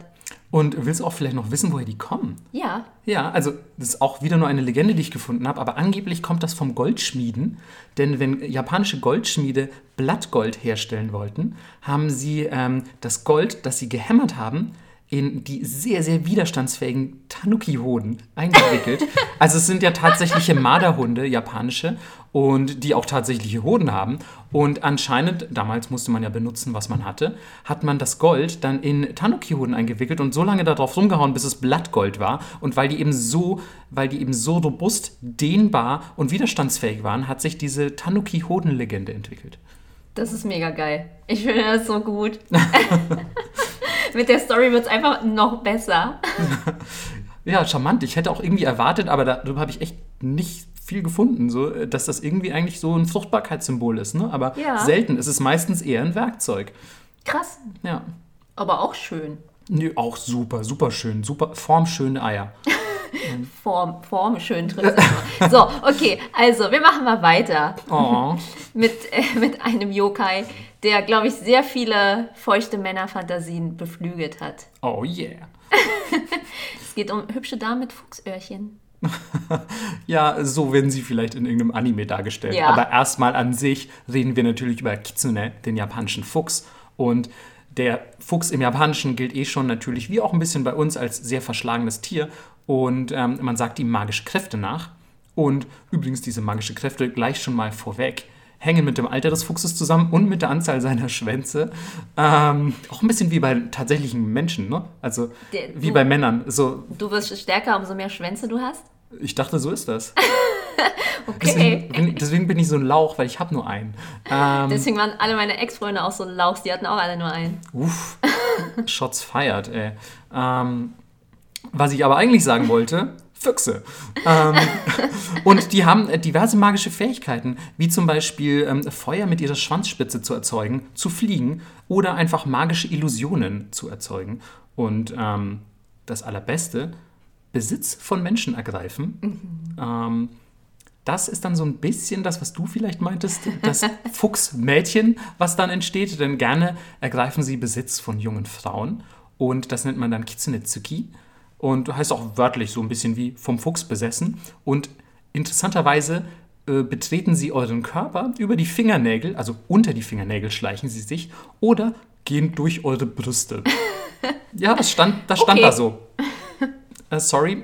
Und willst du auch vielleicht noch wissen, woher die kommen? Ja. Ja, also das ist auch wieder nur eine Legende, die ich gefunden habe, aber angeblich kommt das vom Goldschmieden. Denn wenn japanische Goldschmiede Blattgold herstellen wollten, haben sie ähm, das Gold, das sie gehämmert haben, in die sehr, sehr widerstandsfähigen Tanuki-Hoden eingewickelt. also es sind ja tatsächliche Marderhunde, japanische, und die auch tatsächliche Hoden haben. Und anscheinend, damals musste man ja benutzen, was man hatte, hat man das Gold dann in Tanuki-Hoden eingewickelt und so lange darauf rumgehauen, bis es Blattgold war. Und weil die eben so, weil die eben so robust, dehnbar und widerstandsfähig waren, hat sich diese Tanuki-Hoden-Legende entwickelt. Das ist mega geil. Ich finde das so gut. Mit der Story wird es einfach noch besser. Ja, charmant. Ich hätte auch irgendwie erwartet, aber darüber habe ich echt nicht viel gefunden, so, äh, dass das irgendwie eigentlich so ein Fruchtbarkeitssymbol ist. Ne? Aber Ja. selten. Es ist meistens eher ein Werkzeug. Krass. Ja. Aber auch schön. Nö, auch super, super schön. Super formschöne Eier. Form, Form schön drin. so, okay, also wir machen mal weiter Oh. mit, äh, mit einem Yokai, der, glaube ich, sehr viele feuchte Männerfantasien beflügelt hat. Oh yeah. Es geht um hübsche Damen mit Fuchsöhrchen. Ja, so werden sie vielleicht in irgendeinem Anime dargestellt. Ja. Aber erstmal an sich reden wir natürlich über Kitsune, den japanischen Fuchs. Und der Fuchs im Japanischen gilt eh schon natürlich, wie auch ein bisschen bei uns, als sehr verschlagenes Tier. Und ähm, man sagt ihm magische Kräfte nach. Und übrigens, diese magische Kräfte gleich schon mal vorweg hängen mit dem Alter des Fuchses zusammen und mit der Anzahl seiner Schwänze. Ähm, auch ein bisschen wie bei tatsächlichen Menschen, ne? Also Der- wie du- bei Männern. So, Du wirst stärker, umso mehr Schwänze du hast. ich dachte, so ist das. Okay. Deswegen bin, deswegen bin ich so ein Lauch, weil ich habe nur einen. Ähm, Deswegen waren alle meine Ex-Freunde auch so Lauchs, die hatten auch alle nur einen. uff, Shots feiert, ey. Ähm, was ich aber eigentlich sagen wollte, Füchse. Ähm, und die haben äh, diverse magische Fähigkeiten, wie zum Beispiel ähm, Feuer mit ihrer Schwanzspitze zu erzeugen, zu fliegen oder einfach magische Illusionen zu erzeugen. Und ähm, das Allerbeste, Besitz von Menschen ergreifen. Ähm, das ist dann so ein bisschen das, was du vielleicht meintest, das Fuchsmädchen, was dann entsteht. Denn gerne ergreifen sie Besitz von jungen Frauen. Und das nennt man dann Kitsunetsuki. Und heißt auch wörtlich so ein bisschen wie vom Fuchs besessen. Und interessanterweise äh, betreten sie euren Körper über die Fingernägel, also unter die Fingernägel schleichen sie sich oder gehen durch eure Brüste. ja, das stand, das stand Okay. da so. Äh, sorry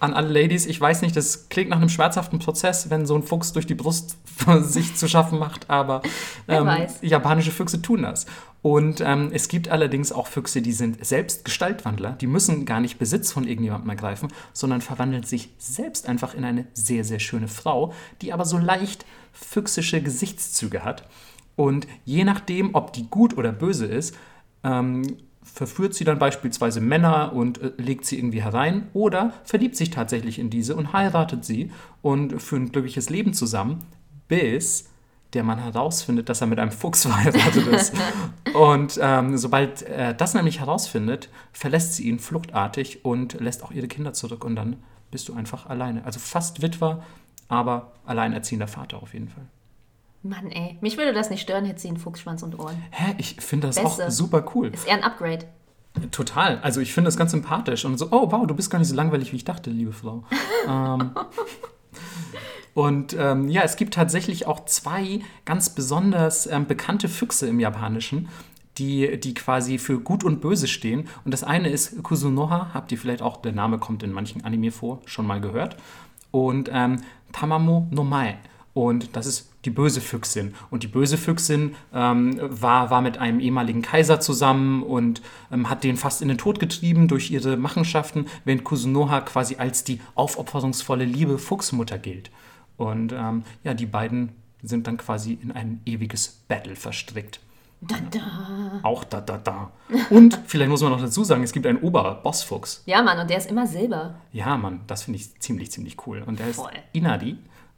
an alle Ladies, ich weiß nicht, das klingt nach einem schmerzhaften Prozess, wenn so ein Fuchs durch die Brust sich zu schaffen macht, aber ähm, japanische Füchse tun das. Und ähm, es gibt allerdings auch Füchse, die sind selbst Gestaltwandler, die müssen gar nicht Besitz von irgendjemandem ergreifen, sondern verwandeln sich selbst einfach in eine sehr, sehr schöne Frau, die aber so leicht füchsische Gesichtszüge hat. Und je nachdem, ob die gut oder böse ist, ähm, verführt sie dann beispielsweise Männer und äh, legt sie irgendwie herein oder verliebt sich tatsächlich in diese und heiratet sie und führt ein glückliches Leben zusammen, bis der Mann herausfindet, dass er mit einem Fuchs verheiratet ist. und ähm, sobald er das nämlich herausfindet, verlässt sie ihn fluchtartig und lässt auch ihre Kinder zurück und dann bist du einfach alleine. Also fast Witwer, aber alleinerziehender Vater auf jeden Fall. Mann, ey. Mich würde das nicht stören, hätte sie einen Fuchsschwanz und Ohren. Hä, ich finde das Beste. auch super cool. Ist eher ein Upgrade. Total. Also ich finde das ganz sympathisch und so, oh wow, du bist gar nicht so langweilig, wie ich dachte, liebe Frau. ähm, und ähm, ja, es gibt tatsächlich auch zwei ganz besonders ähm, bekannte Füchse im Japanischen, die, die quasi für Gut und Böse stehen. Und das eine ist Kusunoha, habt ihr vielleicht auch, der Name kommt in manchen Anime vor, schon mal gehört. Und ähm, Tamamo no Mae. Und das ist die böse Füchsin. Und die böse Füchsin ähm, war, war mit einem ehemaligen Kaiser zusammen und ähm, hat den fast in den Tod getrieben durch ihre Machenschaften, während Kusunoha quasi als die aufopferungsvolle liebe Fuchsmutter gilt. Und ähm, ja, die beiden sind dann quasi in ein ewiges Battle verstrickt. Da, da. Auch da, da, da. Und vielleicht muss man noch dazu sagen, es gibt einen Oberbossfuchs. Ja, Mann, und der ist immer Silber. Ja, Mann, das finde ich ziemlich, ziemlich cool. Und der ist Voll.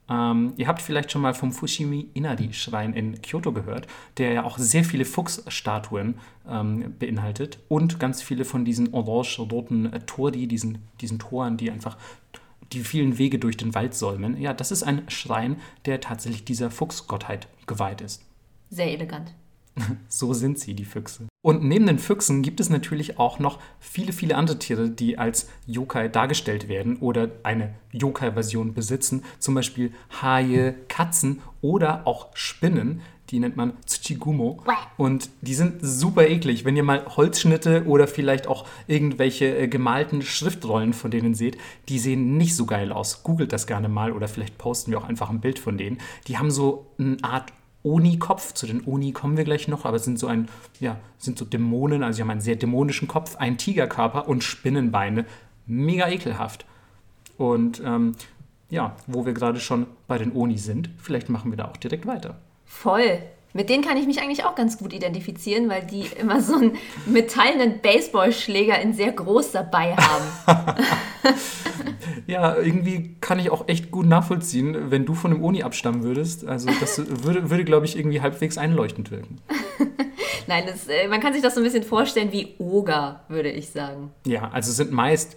Ähm, ihr habt vielleicht schon mal vom Fushimi Inari-Schrein in Kyoto gehört, der ja auch sehr viele Fuchsstatuen ähm, beinhaltet und ganz viele von diesen orange-roten äh, Tori, diesen, diesen Toren, die einfach die vielen Wege durch den Wald säumen. Ja, das ist ein Schrein, der tatsächlich dieser Fuchsgottheit geweiht ist. Sehr elegant. So sind sie, die Füchse. Und neben den Füchsen gibt es natürlich auch noch viele, viele andere Tiere, die als Yokai dargestellt werden oder eine Yokai-Version besitzen. Zum Beispiel Haie, Katzen oder auch Spinnen. Die nennt man Tsuchigumo. Und die sind super eklig. Wenn ihr mal Holzschnitte oder vielleicht auch irgendwelche äh, gemalten Schriftrollen von denen seht, die sehen nicht so geil aus. Googelt das gerne mal oder vielleicht posten wir auch einfach ein Bild von denen. Die haben so eine Art Oni-Kopf. Zu den Oni kommen wir gleich noch, aber es sind so ein, ja, sind so Dämonen, also sie haben einen sehr dämonischen Kopf, einen Tigerkörper und Spinnenbeine. Mega ekelhaft. Und ähm, ja, wo wir gerade schon bei den Oni sind, vielleicht machen wir da auch direkt weiter. Voll. Mit denen kann ich mich eigentlich auch ganz gut identifizieren, weil die immer so einen metallenen Baseballschläger in sehr groß dabei haben. ja, irgendwie kann ich auch echt gut nachvollziehen, wenn du von einem Oni abstammen würdest. Also das würde, würde glaube ich, irgendwie halbwegs einleuchtend wirken. Nein, das, äh, man kann sich das so ein bisschen vorstellen wie Oger, würde ich sagen. Ja, also sind meist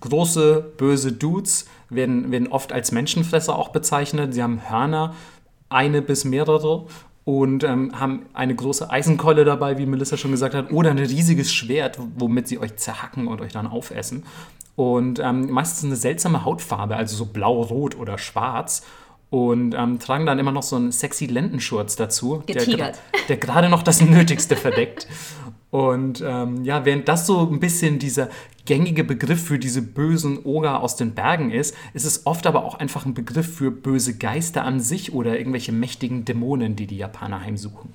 große, böse Dudes, werden, werden oft als Menschenfresser auch bezeichnet. Sie haben Hörner, eine bis mehrere und ähm, haben eine große Eisenkeule dabei, wie Melissa schon gesagt hat, oder ein riesiges Schwert, womit sie euch zerhacken und euch dann aufessen. Und ähm, meistens eine seltsame Hautfarbe, also so blau-rot oder schwarz. Und ähm, tragen dann immer noch so einen sexy Lendenschurz dazu, Getigert. der, der gerade noch das Nötigste verdeckt. Und ähm, ja, während das so ein bisschen dieser gängige Begriff für diese bösen Oger aus den Bergen ist, ist es oft aber auch einfach ein Begriff für böse Geister an sich oder irgendwelche mächtigen Dämonen, die die Japaner heimsuchen.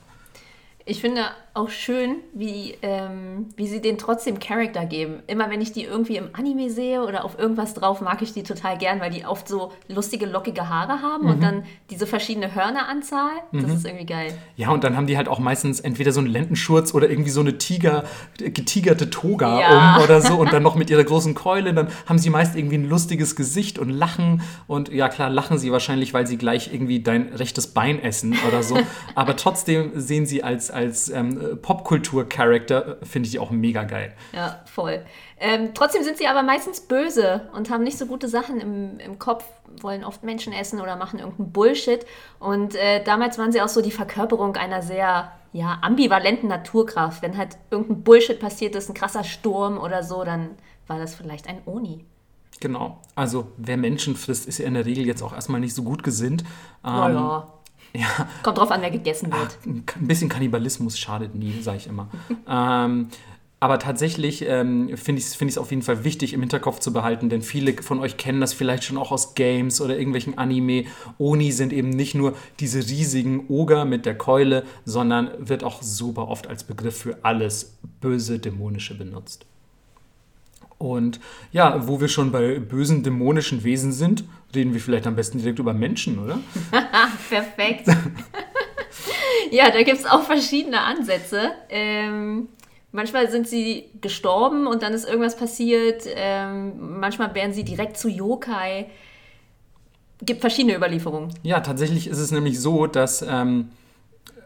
Ich finde auch schön, wie, ähm, wie sie denen trotzdem Charakter geben. Immer wenn ich die irgendwie im Anime sehe oder auf irgendwas drauf, mag ich die total gern, weil die oft so lustige, lockige Haare haben mhm. und dann diese verschiedene Hörneranzahl. Das mhm. ist irgendwie geil. Ja, und dann haben die halt auch meistens entweder so einen Lendenschurz oder irgendwie so eine Tiger, getigerte Toga ja. um oder so und dann noch mit ihrer großen Keule. Dann haben sie meist irgendwie ein lustiges Gesicht und lachen. Und ja, klar, lachen sie wahrscheinlich, weil sie gleich irgendwie dein rechtes Bein essen oder so. Aber trotzdem sehen sie als, als ähm, Popkultur-Charakter finde ich auch mega geil. Ja, voll. Ähm, trotzdem sind sie aber meistens böse und haben nicht so gute Sachen im, im Kopf, wollen oft Menschen essen oder machen irgendeinen Bullshit. Und äh, damals waren sie auch so die Verkörperung einer sehr ja, ambivalenten Naturkraft. Wenn halt irgendein Bullshit passiert ist, ein krasser Sturm oder so, dann war das vielleicht ein Oni. Genau. Also wer Menschen frisst, ist ja in der Regel jetzt auch erstmal nicht so gut gesinnt. Ähm, ja. Ja. Kommt drauf an, wer gegessen wird. Ach, ein bisschen Kannibalismus schadet nie, sage ich immer. ähm, aber tatsächlich ähm, finde ich es find auf jeden Fall wichtig im Hinterkopf zu behalten, denn viele von euch kennen das vielleicht schon auch aus Games oder irgendwelchen Anime. Oni sind eben nicht nur diese riesigen Oger mit der Keule, sondern wird auch super oft als Begriff für alles böse, dämonische benutzt. Und ja, wo wir schon bei bösen, dämonischen Wesen sind, reden wir vielleicht am besten direkt über Menschen, oder? Perfekt. ja, da gibt es auch verschiedene Ansätze. Ähm, manchmal sind sie gestorben und dann ist irgendwas passiert. Ähm, manchmal werden sie direkt zu Yokai. Gibt verschiedene Überlieferungen. Ja, tatsächlich ist es nämlich so, dass ähm,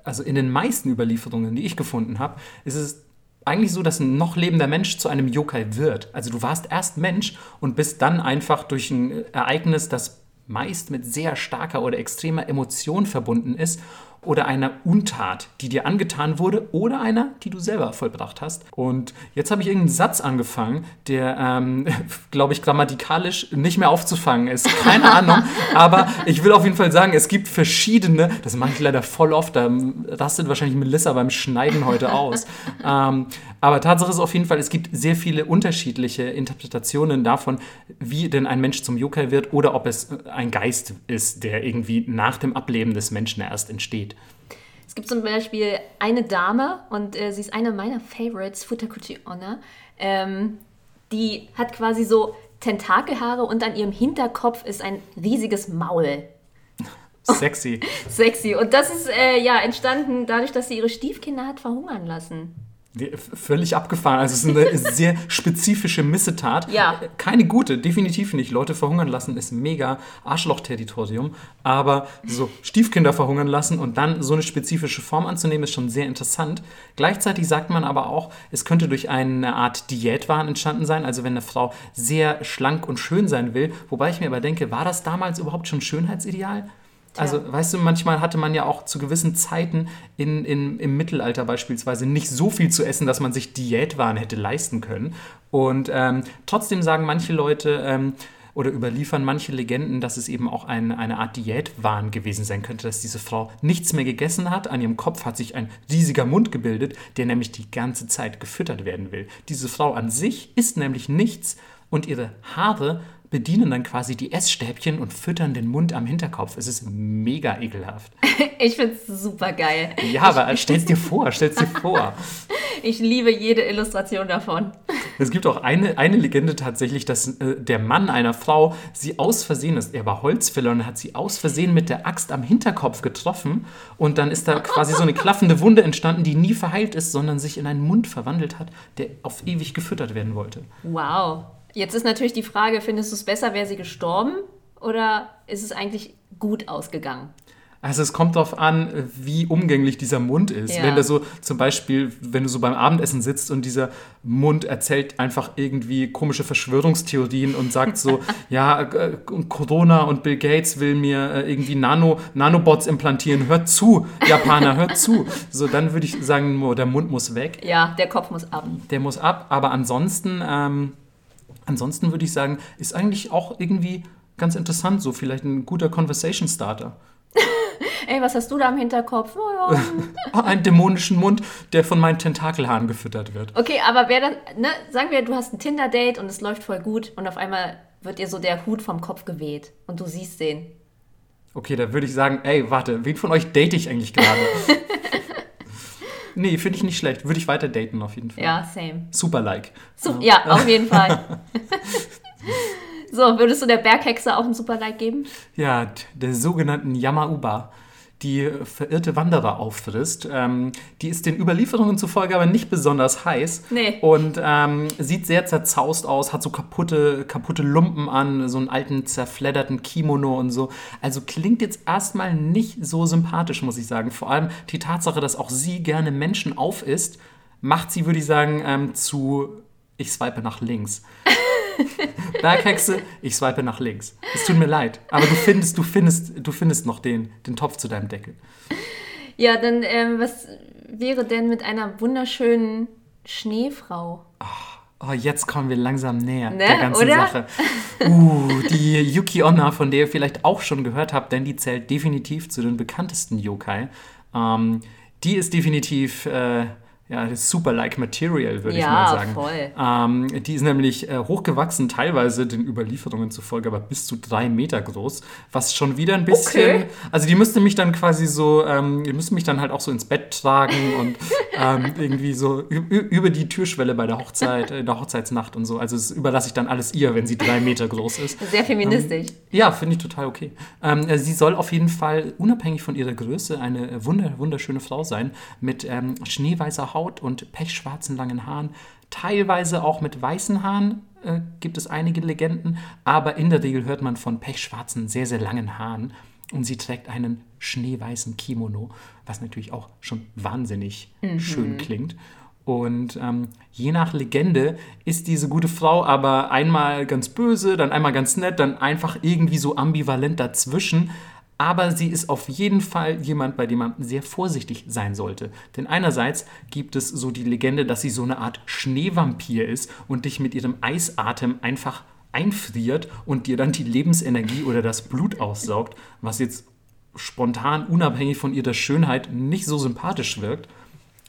also in den meisten Überlieferungen, die ich gefunden habe, ist es eigentlich so, dass ein noch lebender Mensch zu einem Yokai wird. Also du warst erst Mensch und bist dann einfach durch ein Ereignis, das meist mit sehr starker oder extremer Emotion verbunden ist oder einer Untat, die dir angetan wurde oder einer, die du selber vollbracht hast. Und jetzt habe ich irgendeinen Satz angefangen, der, ähm, glaube ich, grammatikalisch nicht mehr aufzufangen ist. Keine Ahnung. Aber ich will auf jeden Fall sagen, es gibt verschiedene, das mache ich leider voll oft, da rastet wahrscheinlich Melissa beim Schneiden heute aus. ähm, aber Tatsache ist auf jeden Fall, es gibt sehr viele unterschiedliche Interpretationen davon, wie denn ein Mensch zum Yokai wird oder ob es ein Geist ist, der irgendwie nach dem Ableben des Menschen erst entsteht. Es gibt zum Beispiel eine Dame und äh, sie ist eine meiner Favorites, Futakuchi Onna. Ähm, die hat quasi so Tentakelhaare und an ihrem Hinterkopf ist ein riesiges Maul. Sexy. Sexy. Und das ist äh, ja entstanden dadurch, dass sie ihre Stiefkinder hat verhungern lassen. Völlig abgefahren. Also es ist eine sehr spezifische Missetat. Ja. Keine gute, definitiv nicht. Leute verhungern lassen ist mega Arschloch-Territorium. Aber so Stiefkinder verhungern lassen und dann so eine spezifische Form anzunehmen, ist schon sehr interessant. Gleichzeitig sagt man aber auch, es könnte durch eine Art Diätwahn entstanden sein. Also wenn eine Frau sehr schlank und schön sein will. Wobei ich mir aber denke, war das damals überhaupt schon Schönheitsideal? Also, weißt du, manchmal hatte man ja auch zu gewissen Zeiten in, in, im Mittelalter beispielsweise nicht so viel zu essen, dass man sich Diätwaren hätte leisten können. Und ähm, trotzdem sagen manche Leute ähm, oder überliefern manche Legenden, dass es eben auch ein, eine Art Diätwahn gewesen sein könnte, dass diese Frau nichts mehr gegessen hat. An ihrem Kopf hat sich ein riesiger Mund gebildet, der nämlich die ganze Zeit gefüttert werden will. Diese Frau an sich isst nämlich nichts und ihre Haare bedienen dann quasi die Essstäbchen und füttern den Mund am Hinterkopf. Es ist mega ekelhaft. Ich finde es super geil. Ja, aber stell's dir vor, stell's dir vor. Ich liebe jede Illustration davon. Es gibt auch eine, eine Legende tatsächlich, dass äh, der Mann einer Frau sie aus Versehen ist. Er war Holzfäller und hat sie aus Versehen mit der Axt am Hinterkopf getroffen. Und dann ist da quasi so eine klaffende Wunde entstanden, die nie verheilt ist, sondern sich in einen Mund verwandelt hat, der auf ewig gefüttert werden wollte. Wow. Jetzt ist natürlich die Frage, findest du es besser, wäre sie gestorben oder ist es eigentlich gut ausgegangen? Also es kommt darauf an, wie umgänglich dieser Mund ist. Ja. Wenn der so zum Beispiel, wenn du so beim Abendessen sitzt und dieser Mund erzählt einfach irgendwie komische Verschwörungstheorien und sagt so, ja, äh, Corona und Bill Gates will mir äh, irgendwie Nano, Nanobots implantieren. Hört zu, Japaner, hört zu. So, dann würde ich sagen, der Mund muss weg. Ja, der Kopf muss ab. Der muss ab. Aber ansonsten, ähm, ansonsten würde ich sagen, ist eigentlich auch irgendwie ganz interessant, so vielleicht ein guter Conversation Starter. Ey, was hast du da am Hinterkopf? Oh, ja. einen dämonischen Mund, der von meinen Tentakelhaaren gefüttert wird. Okay, aber wer das, ne, sagen wir, du hast ein Tinder-Date und es läuft voll gut und auf einmal wird dir so der Hut vom Kopf geweht und du siehst den. Okay, da würde ich sagen, ey, warte, wen von euch date ich eigentlich gerade? nee, finde ich nicht schlecht. Würde ich weiter daten auf jeden Fall. Ja, same. Super like. So, ja, auf jeden Fall. so, würdest du der Berghexe auch ein super Like geben? Ja, der sogenannten Yamauba, die verirrte Wanderer auffrisst. Ähm, die ist den Überlieferungen zufolge aber nicht besonders heiß. Nee. Und ähm, sieht sehr zerzaust aus, hat so kaputte, kaputte Lumpen an, so einen alten zerfledderten Kimono und so. Also klingt jetzt erstmal nicht so sympathisch, muss ich sagen. Vor allem die Tatsache, dass auch sie gerne Menschen aufisst, macht sie, würde ich sagen, ähm, zu ich swipe nach links. Berghexe, ich swipe nach links. Es tut mir leid, aber du findest, du findest, du findest noch den, den Topf zu deinem Deckel. Ja, dann ähm, was wäre denn mit einer wunderschönen Schneefrau? Oh, jetzt kommen wir langsam näher Ne, der ganzen oder? Sache. Uh, die Yuki Onna, von der ihr vielleicht auch schon gehört habt, denn die zählt definitiv zu den bekanntesten Yokai. Ähm, die ist definitiv äh, ja, super like Material, würde ich Ja, mal sagen. voll. Ähm, die ist nämlich äh, hochgewachsen, teilweise den Überlieferungen zufolge, aber bis zu drei Meter groß, was schon wieder ein bisschen. Okay. Also die müsste mich dann quasi so, ähm, die müsste mich dann halt auch so ins Bett tragen und ähm, irgendwie so über die Türschwelle bei der Hochzeit, äh, in der Hochzeitsnacht und so. Also das überlasse ich dann alles ihr, wenn sie drei Meter groß ist. Sehr feministisch. Ja, finde ich total okay. Ähm, äh, sie soll auf jeden Fall unabhängig von ihrer Größe eine wunder, wunderschöne Frau sein mit ähm, schneeweißer Haut und pechschwarzen langen Haaren. Teilweise auch mit weißen Haaren äh, gibt es einige Legenden, aber in der Regel hört man von pechschwarzen, sehr, sehr langen Haaren. Und sie trägt einen schneeweißen Kimono, was natürlich auch schon wahnsinnig schön klingt. Und ähm, je nach Legende ist diese gute Frau aber einmal ganz böse, dann einmal ganz nett, dann einfach irgendwie so ambivalent dazwischen. Aber sie ist auf jeden Fall jemand, bei dem man sehr vorsichtig sein sollte. Denn einerseits gibt es so die Legende, dass sie so eine Art Schneevampir ist und dich mit ihrem Eisatem einfach einfriert und dir dann die Lebensenergie oder das Blut aussaugt, was jetzt spontan, unabhängig von ihrer Schönheit, nicht so sympathisch wirkt.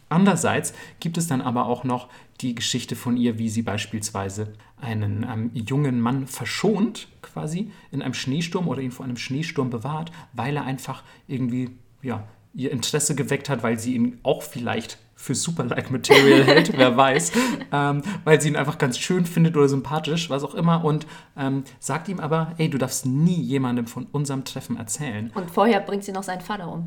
Andererseits gibt es dann aber auch noch die Geschichte von ihr, wie sie beispielsweise einen ähm, jungen Mann verschont, quasi in einem Schneesturm oder ihn vor einem Schneesturm bewahrt, weil er einfach irgendwie ja, ihr Interesse geweckt hat, weil sie ihn auch vielleicht für super-like Material hält, wer weiß, ähm, weil sie ihn einfach ganz schön findet oder sympathisch, was auch immer, und ähm, sagt ihm aber, ey, du darfst nie jemandem von unserem Treffen erzählen. Und vorher bringt sie noch seinen Vater um.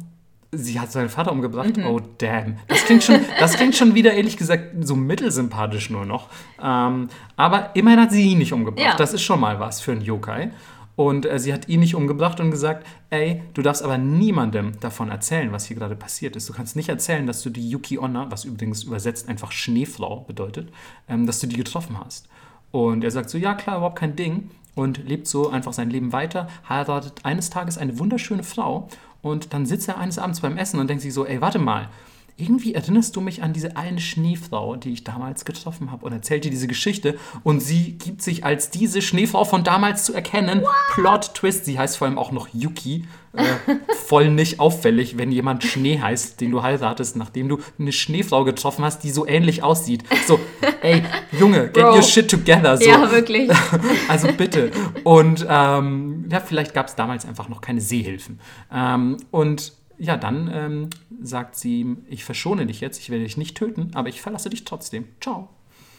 Sie hat seinen Vater umgebracht. Oh, damn. Das klingt, schon, das klingt schon wieder, ehrlich gesagt, so mittelsympathisch nur noch. Ähm, aber immerhin hat sie ihn nicht umgebracht. Ja. Das ist schon mal was für einen Yokai. Und äh, sie hat ihn nicht umgebracht und gesagt, ey, du darfst aber niemandem davon erzählen, was hier gerade passiert ist. Du kannst nicht erzählen, dass du die Yuki Onna, was übrigens übersetzt einfach Schneeflau bedeutet, ähm, dass du die getroffen hast. Und er sagt so, ja klar, überhaupt kein Ding. Und lebt so einfach sein Leben weiter, heiratet eines Tages eine wunderschöne Frau und dann sitzt er eines Abends beim Essen und denkt sich so, ey, warte mal, irgendwie erinnerst du mich an diese eine Schneefrau, die ich damals getroffen habe und erzählt dir diese Geschichte und sie gibt sich als diese Schneefrau von damals zu erkennen. Plot Twist, sie heißt vor allem auch noch Yuki. Äh, voll nicht auffällig, wenn jemand Schnee heißt, den du heiratest, nachdem du eine Schneefrau getroffen hast, die so ähnlich aussieht. So, ey, Junge, get Bro. your shit together. So. Ja, wirklich. Also bitte. Und ähm, ja, vielleicht gab es damals einfach noch keine Seehilfen. Ähm, und ja, dann ähm, sagt sie ihm, ich verschone dich jetzt, ich werde dich nicht töten, aber ich verlasse dich trotzdem. Ciao.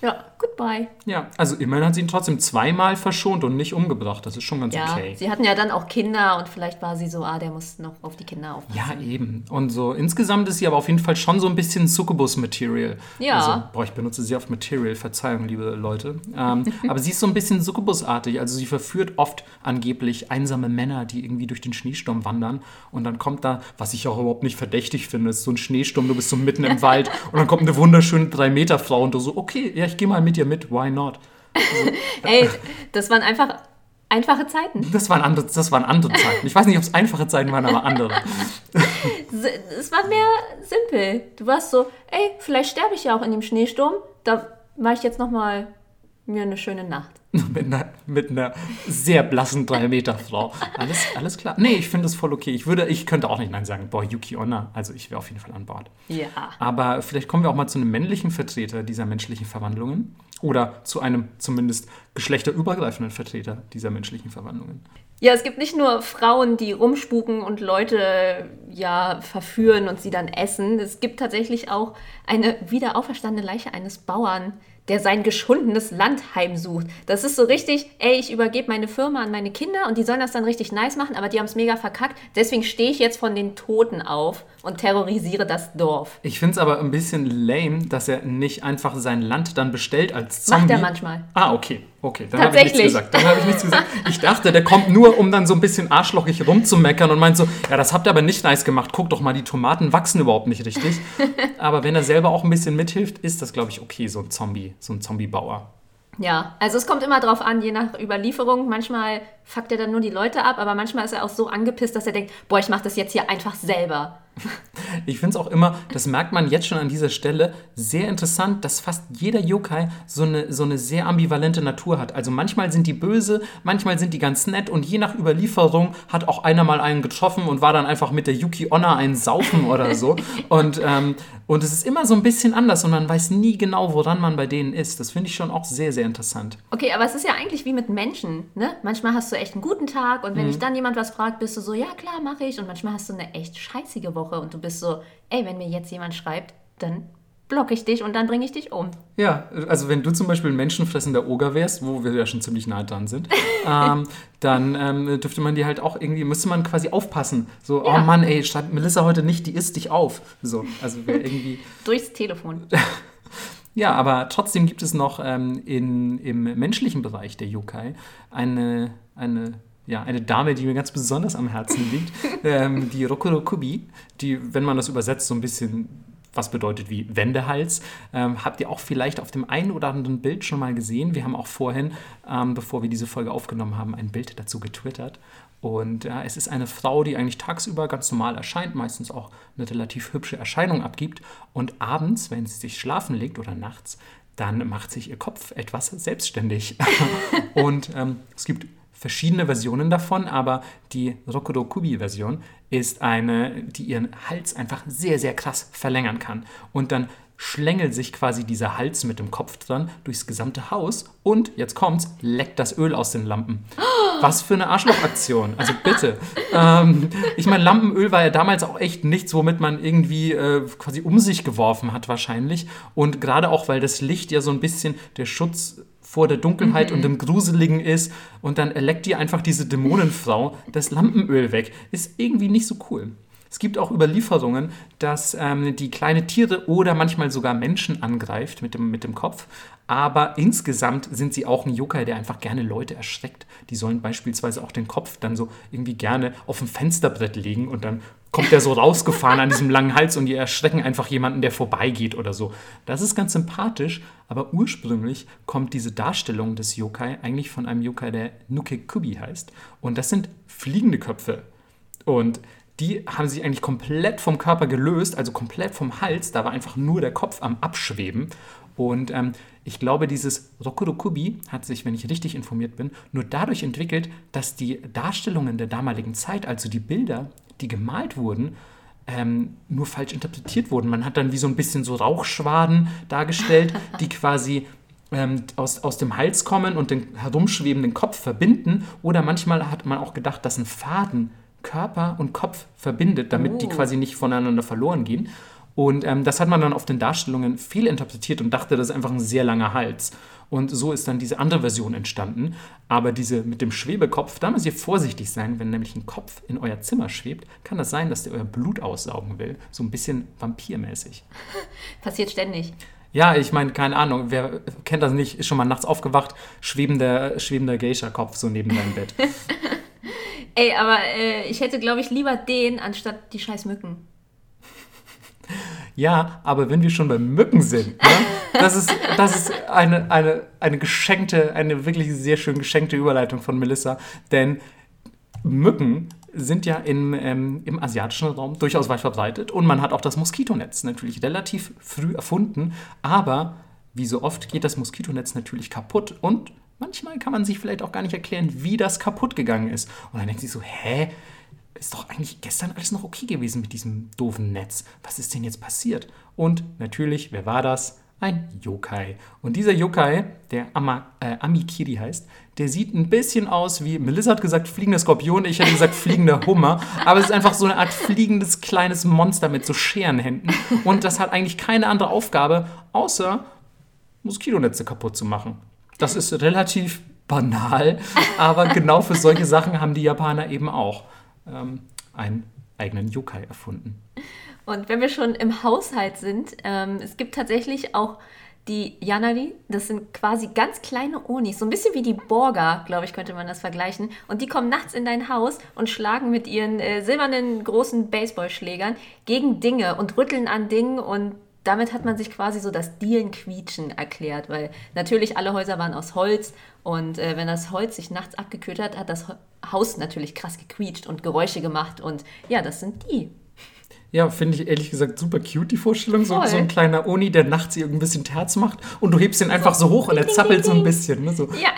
Ja, goodbye. Ja, also immerhin hat sie ihn trotzdem zweimal verschont und nicht umgebracht. Das ist schon ganz Ja, okay. sie hatten ja dann auch Kinder und vielleicht war sie so, ah, der muss noch auf die Kinder aufpassen. Ja, eben. Und so insgesamt ist sie aber auf jeden Fall schon so ein bisschen Succubus-Material. Ja. Also, boah, ich benutze sehr oft Material, Verzeihung, liebe Leute. Ähm, aber sie ist so ein bisschen Succubus-artig. Also sie verführt oft angeblich einsame Männer, die irgendwie durch den Schneesturm wandern. Und dann kommt da, was ich auch überhaupt nicht verdächtig finde, ist so ein Schneesturm, du bist so mitten im Wald und dann kommt eine wunderschöne 3-Meter-Frau und du so, okay, ja, ich gehe mal mit ihr mit, why not? Ey, das waren einfach einfache Zeiten. Das waren andere, das waren andere Zeiten. Ich weiß nicht, ob es einfache Zeiten waren, aber andere. Es war mehr simpel. Du warst so, ey, vielleicht sterbe ich ja auch in dem Schneesturm. Da war ich jetzt noch mal mir eine schöne Nacht. mit, einer, mit einer sehr blassen 3-Meter-Frau. Alles, alles klar. Nee, ich finde das voll okay. Ich, würde, ich könnte auch nicht Nein sagen. Boah, Yuki Onna. Also ich wäre auf jeden Fall an Bord. Ja. Aber vielleicht kommen wir auch mal zu einem männlichen Vertreter dieser menschlichen Verwandlungen. Oder zu einem zumindest geschlechterübergreifenden Vertreter dieser menschlichen Verwandlungen. Ja, es gibt nicht nur Frauen, die rumspuken und Leute ja verführen und sie dann essen. Es gibt tatsächlich auch eine wieder auferstandene Leiche eines Bauern, der sein geschundenes Land heimsucht. Das ist so richtig, ey, ich übergebe meine Firma an meine Kinder und die sollen das dann richtig nice machen, aber die haben es mega verkackt. Deswegen stehe ich jetzt von den Toten auf und terrorisiere das Dorf. Ich finde es aber ein bisschen lame, dass er nicht einfach sein Land dann bestellt als Zombie. Macht er manchmal. Ah, okay. Okay, dann habe ich nichts gesagt. Dann habe ich nichts gesagt. Ich dachte, der kommt nur, um dann so ein bisschen arschlochig rumzumeckern und meint so, ja, das habt ihr aber nicht nice gemacht. Guck doch mal, die Tomaten wachsen überhaupt nicht richtig. Aber wenn er selber auch ein bisschen mithilft, ist das, glaube ich, okay, so ein Zombie, so ein Zombie-Bauer. Ja, also es kommt immer drauf an, je nach Überlieferung. Manchmal fuckt er dann nur die Leute ab, aber manchmal ist er auch so angepisst, dass er denkt, boah, ich mache das jetzt hier einfach selber. Ich finde es auch immer, das merkt man jetzt schon an dieser Stelle, sehr interessant, dass fast jeder Yokai so eine, so eine sehr ambivalente Natur hat. Also manchmal sind die böse, manchmal sind die ganz nett und je nach Überlieferung hat auch einer mal einen getroffen und war dann einfach mit der Yuki Onna einen Saufen oder so. Und, ähm, und es ist immer so ein bisschen anders und man weiß nie genau, woran man bei denen ist. Das finde ich schon auch sehr, sehr interessant. Okay, aber es ist ja eigentlich wie mit Menschen, ne? Manchmal hast du echt einen guten Tag und wenn dich dann jemand was fragt, bist du so, ja klar, mache ich. Und manchmal hast du eine echt scheißige Woche und du bist so, ey, wenn mir jetzt jemand schreibt, dann blocke ich dich und dann bringe ich dich um. Ja, also wenn du zum Beispiel ein menschenfressender Oger wärst, wo wir ja schon ziemlich nahe dran sind, ähm, dann ähm, dürfte man dir halt auch irgendwie, müsste man quasi aufpassen. So, Ja. oh Mann, ey, schreibt Melissa heute nicht, die isst dich auf. So, also wäre irgendwie. Durchs Telefon. Ja, aber trotzdem gibt es noch ähm, in, im menschlichen Bereich der Yokai eine, eine, ja, eine Dame, die mir ganz besonders am Herzen liegt, ähm, die Rokurokubi, die, wenn man das übersetzt, so ein bisschen was bedeutet wie Wendehals. Ähm, habt ihr auch vielleicht auf dem einen oder anderen Bild schon mal gesehen. Wir haben auch vorhin, ähm, bevor wir diese Folge aufgenommen haben, ein Bild dazu getwittert. Und ja, es ist eine Frau, die eigentlich tagsüber ganz normal erscheint, meistens auch eine relativ hübsche Erscheinung abgibt. Und abends, wenn sie sich schlafen legt oder nachts, dann macht sich ihr Kopf etwas selbstständig. und ähm, es gibt verschiedene Versionen davon, aber die Rokudo Kubi-Version ist eine, die ihren Hals einfach sehr, sehr krass verlängern kann. Und dann schlängelt sich quasi dieser Hals mit dem Kopf dran durchs gesamte Haus und, jetzt kommt's, leckt das Öl aus den Lampen. Was für eine Arschlochaktion. Also bitte. ähm, ich meine, Lampenöl war ja damals auch echt nichts, womit man irgendwie äh, quasi um sich geworfen hat wahrscheinlich. Und gerade auch, weil das Licht ja so ein bisschen der Schutz vor der Dunkelheit und dem Gruseligen ist und dann leckt ihr einfach diese Dämonenfrau das Lampenöl weg. Ist irgendwie nicht so cool. Es gibt auch Überlieferungen, dass ähm, die kleine Tiere oder manchmal sogar Menschen angreift mit dem, mit dem Kopf. Aber insgesamt sind sie auch ein Yokai, der einfach gerne Leute erschreckt. Die sollen beispielsweise auch den Kopf dann so irgendwie gerne auf dem Fensterbrett legen und dann kommt der so rausgefahren an diesem langen Hals und die erschrecken einfach jemanden, der vorbeigeht oder so. Das ist ganz sympathisch, aber ursprünglich kommt diese Darstellung des Yokai eigentlich von einem Yokai, der Nukekubi heißt. Und das sind fliegende Köpfe. Und die haben sich eigentlich komplett vom Körper gelöst, also komplett vom Hals. Da war einfach nur der Kopf am Abschweben. Und ähm, ich glaube, dieses Rokurokubi hat sich, wenn ich richtig informiert bin, nur dadurch entwickelt, dass die Darstellungen der damaligen Zeit, also die Bilder, die gemalt wurden, ähm, nur falsch interpretiert wurden. Man hat dann wie so ein bisschen so Rauchschwaden dargestellt, die quasi ähm, aus, aus dem Hals kommen und den herumschwebenden Kopf verbinden. Oder manchmal hat man auch gedacht, dass ein Faden Körper und Kopf verbindet, damit oh. die quasi nicht voneinander verloren gehen. Und ähm, das hat man dann auf den Darstellungen fehlinterpretiert und dachte, das ist einfach ein sehr langer Hals. Und so ist dann diese andere Version entstanden. Aber diese mit dem Schwebekopf, da müsst ihr vorsichtig sein, wenn nämlich ein Kopf in euer Zimmer schwebt, kann das sein, dass der euer Blut aussaugen will. So ein bisschen vampirmäßig. Passiert ständig. Ja, ich meine, keine Ahnung, wer kennt das nicht, ist schon mal nachts aufgewacht, schwebender, schwebender Geisha-Kopf so neben deinem Bett. Ey, aber äh, ich hätte, glaube ich, lieber den anstatt die scheiß Mücken. Ja, aber wenn wir schon bei Mücken sind, ne? das ist, das ist eine, eine, eine geschenkte, eine wirklich sehr schön geschenkte Überleitung von Melissa, denn Mücken sind ja im, ähm, im asiatischen Raum durchaus weit verbreitet und man hat auch das Moskitonetz natürlich relativ früh erfunden, aber wie so oft geht das Moskitonetz natürlich kaputt und manchmal kann man sich vielleicht auch gar nicht erklären, wie das kaputt gegangen ist. Und dann denkt sich so, hä, ist doch eigentlich gestern alles noch okay gewesen mit diesem doofen Netz. Was ist denn jetzt passiert? Und natürlich, wer war das? Ein Yokai. Und dieser Yokai, der Ama, äh, Amikiri heißt, der sieht ein bisschen aus wie, Melissa hat gesagt, fliegender Skorpion, ich hätte gesagt fliegender Hummer, aber es ist einfach so eine Art fliegendes kleines Monster mit so Scherenhänden. Und das hat eigentlich keine andere Aufgabe, außer Moskitonetze kaputt zu machen. Das ist relativ banal, aber genau für solche Sachen haben die Japaner eben auch ähm, einen eigenen Yokai erfunden. Und wenn wir schon im Haushalt sind, ähm, es gibt tatsächlich auch die Yanari, das sind quasi ganz kleine Onis, so ein bisschen wie die Borga, glaube ich, könnte man das vergleichen. Und die kommen nachts in dein Haus und schlagen mit ihren äh, silbernen großen Baseballschlägern gegen Dinge und rütteln an Dingen und damit hat man sich quasi so das Dielenquietschen erklärt, weil natürlich alle Häuser waren aus Holz und äh, wenn das Holz sich nachts abgekühlt hat, hat das Haus natürlich krass gequietscht und Geräusche gemacht und ja, das sind die. Ja, finde ich ehrlich gesagt super cute, die Vorstellung. So, so, ein kleiner Oni, der nachts irgendwie ein bisschen Terz macht und du hebst ihn einfach so, so hoch und er zappelt so ein bisschen. Ne? So. Ja.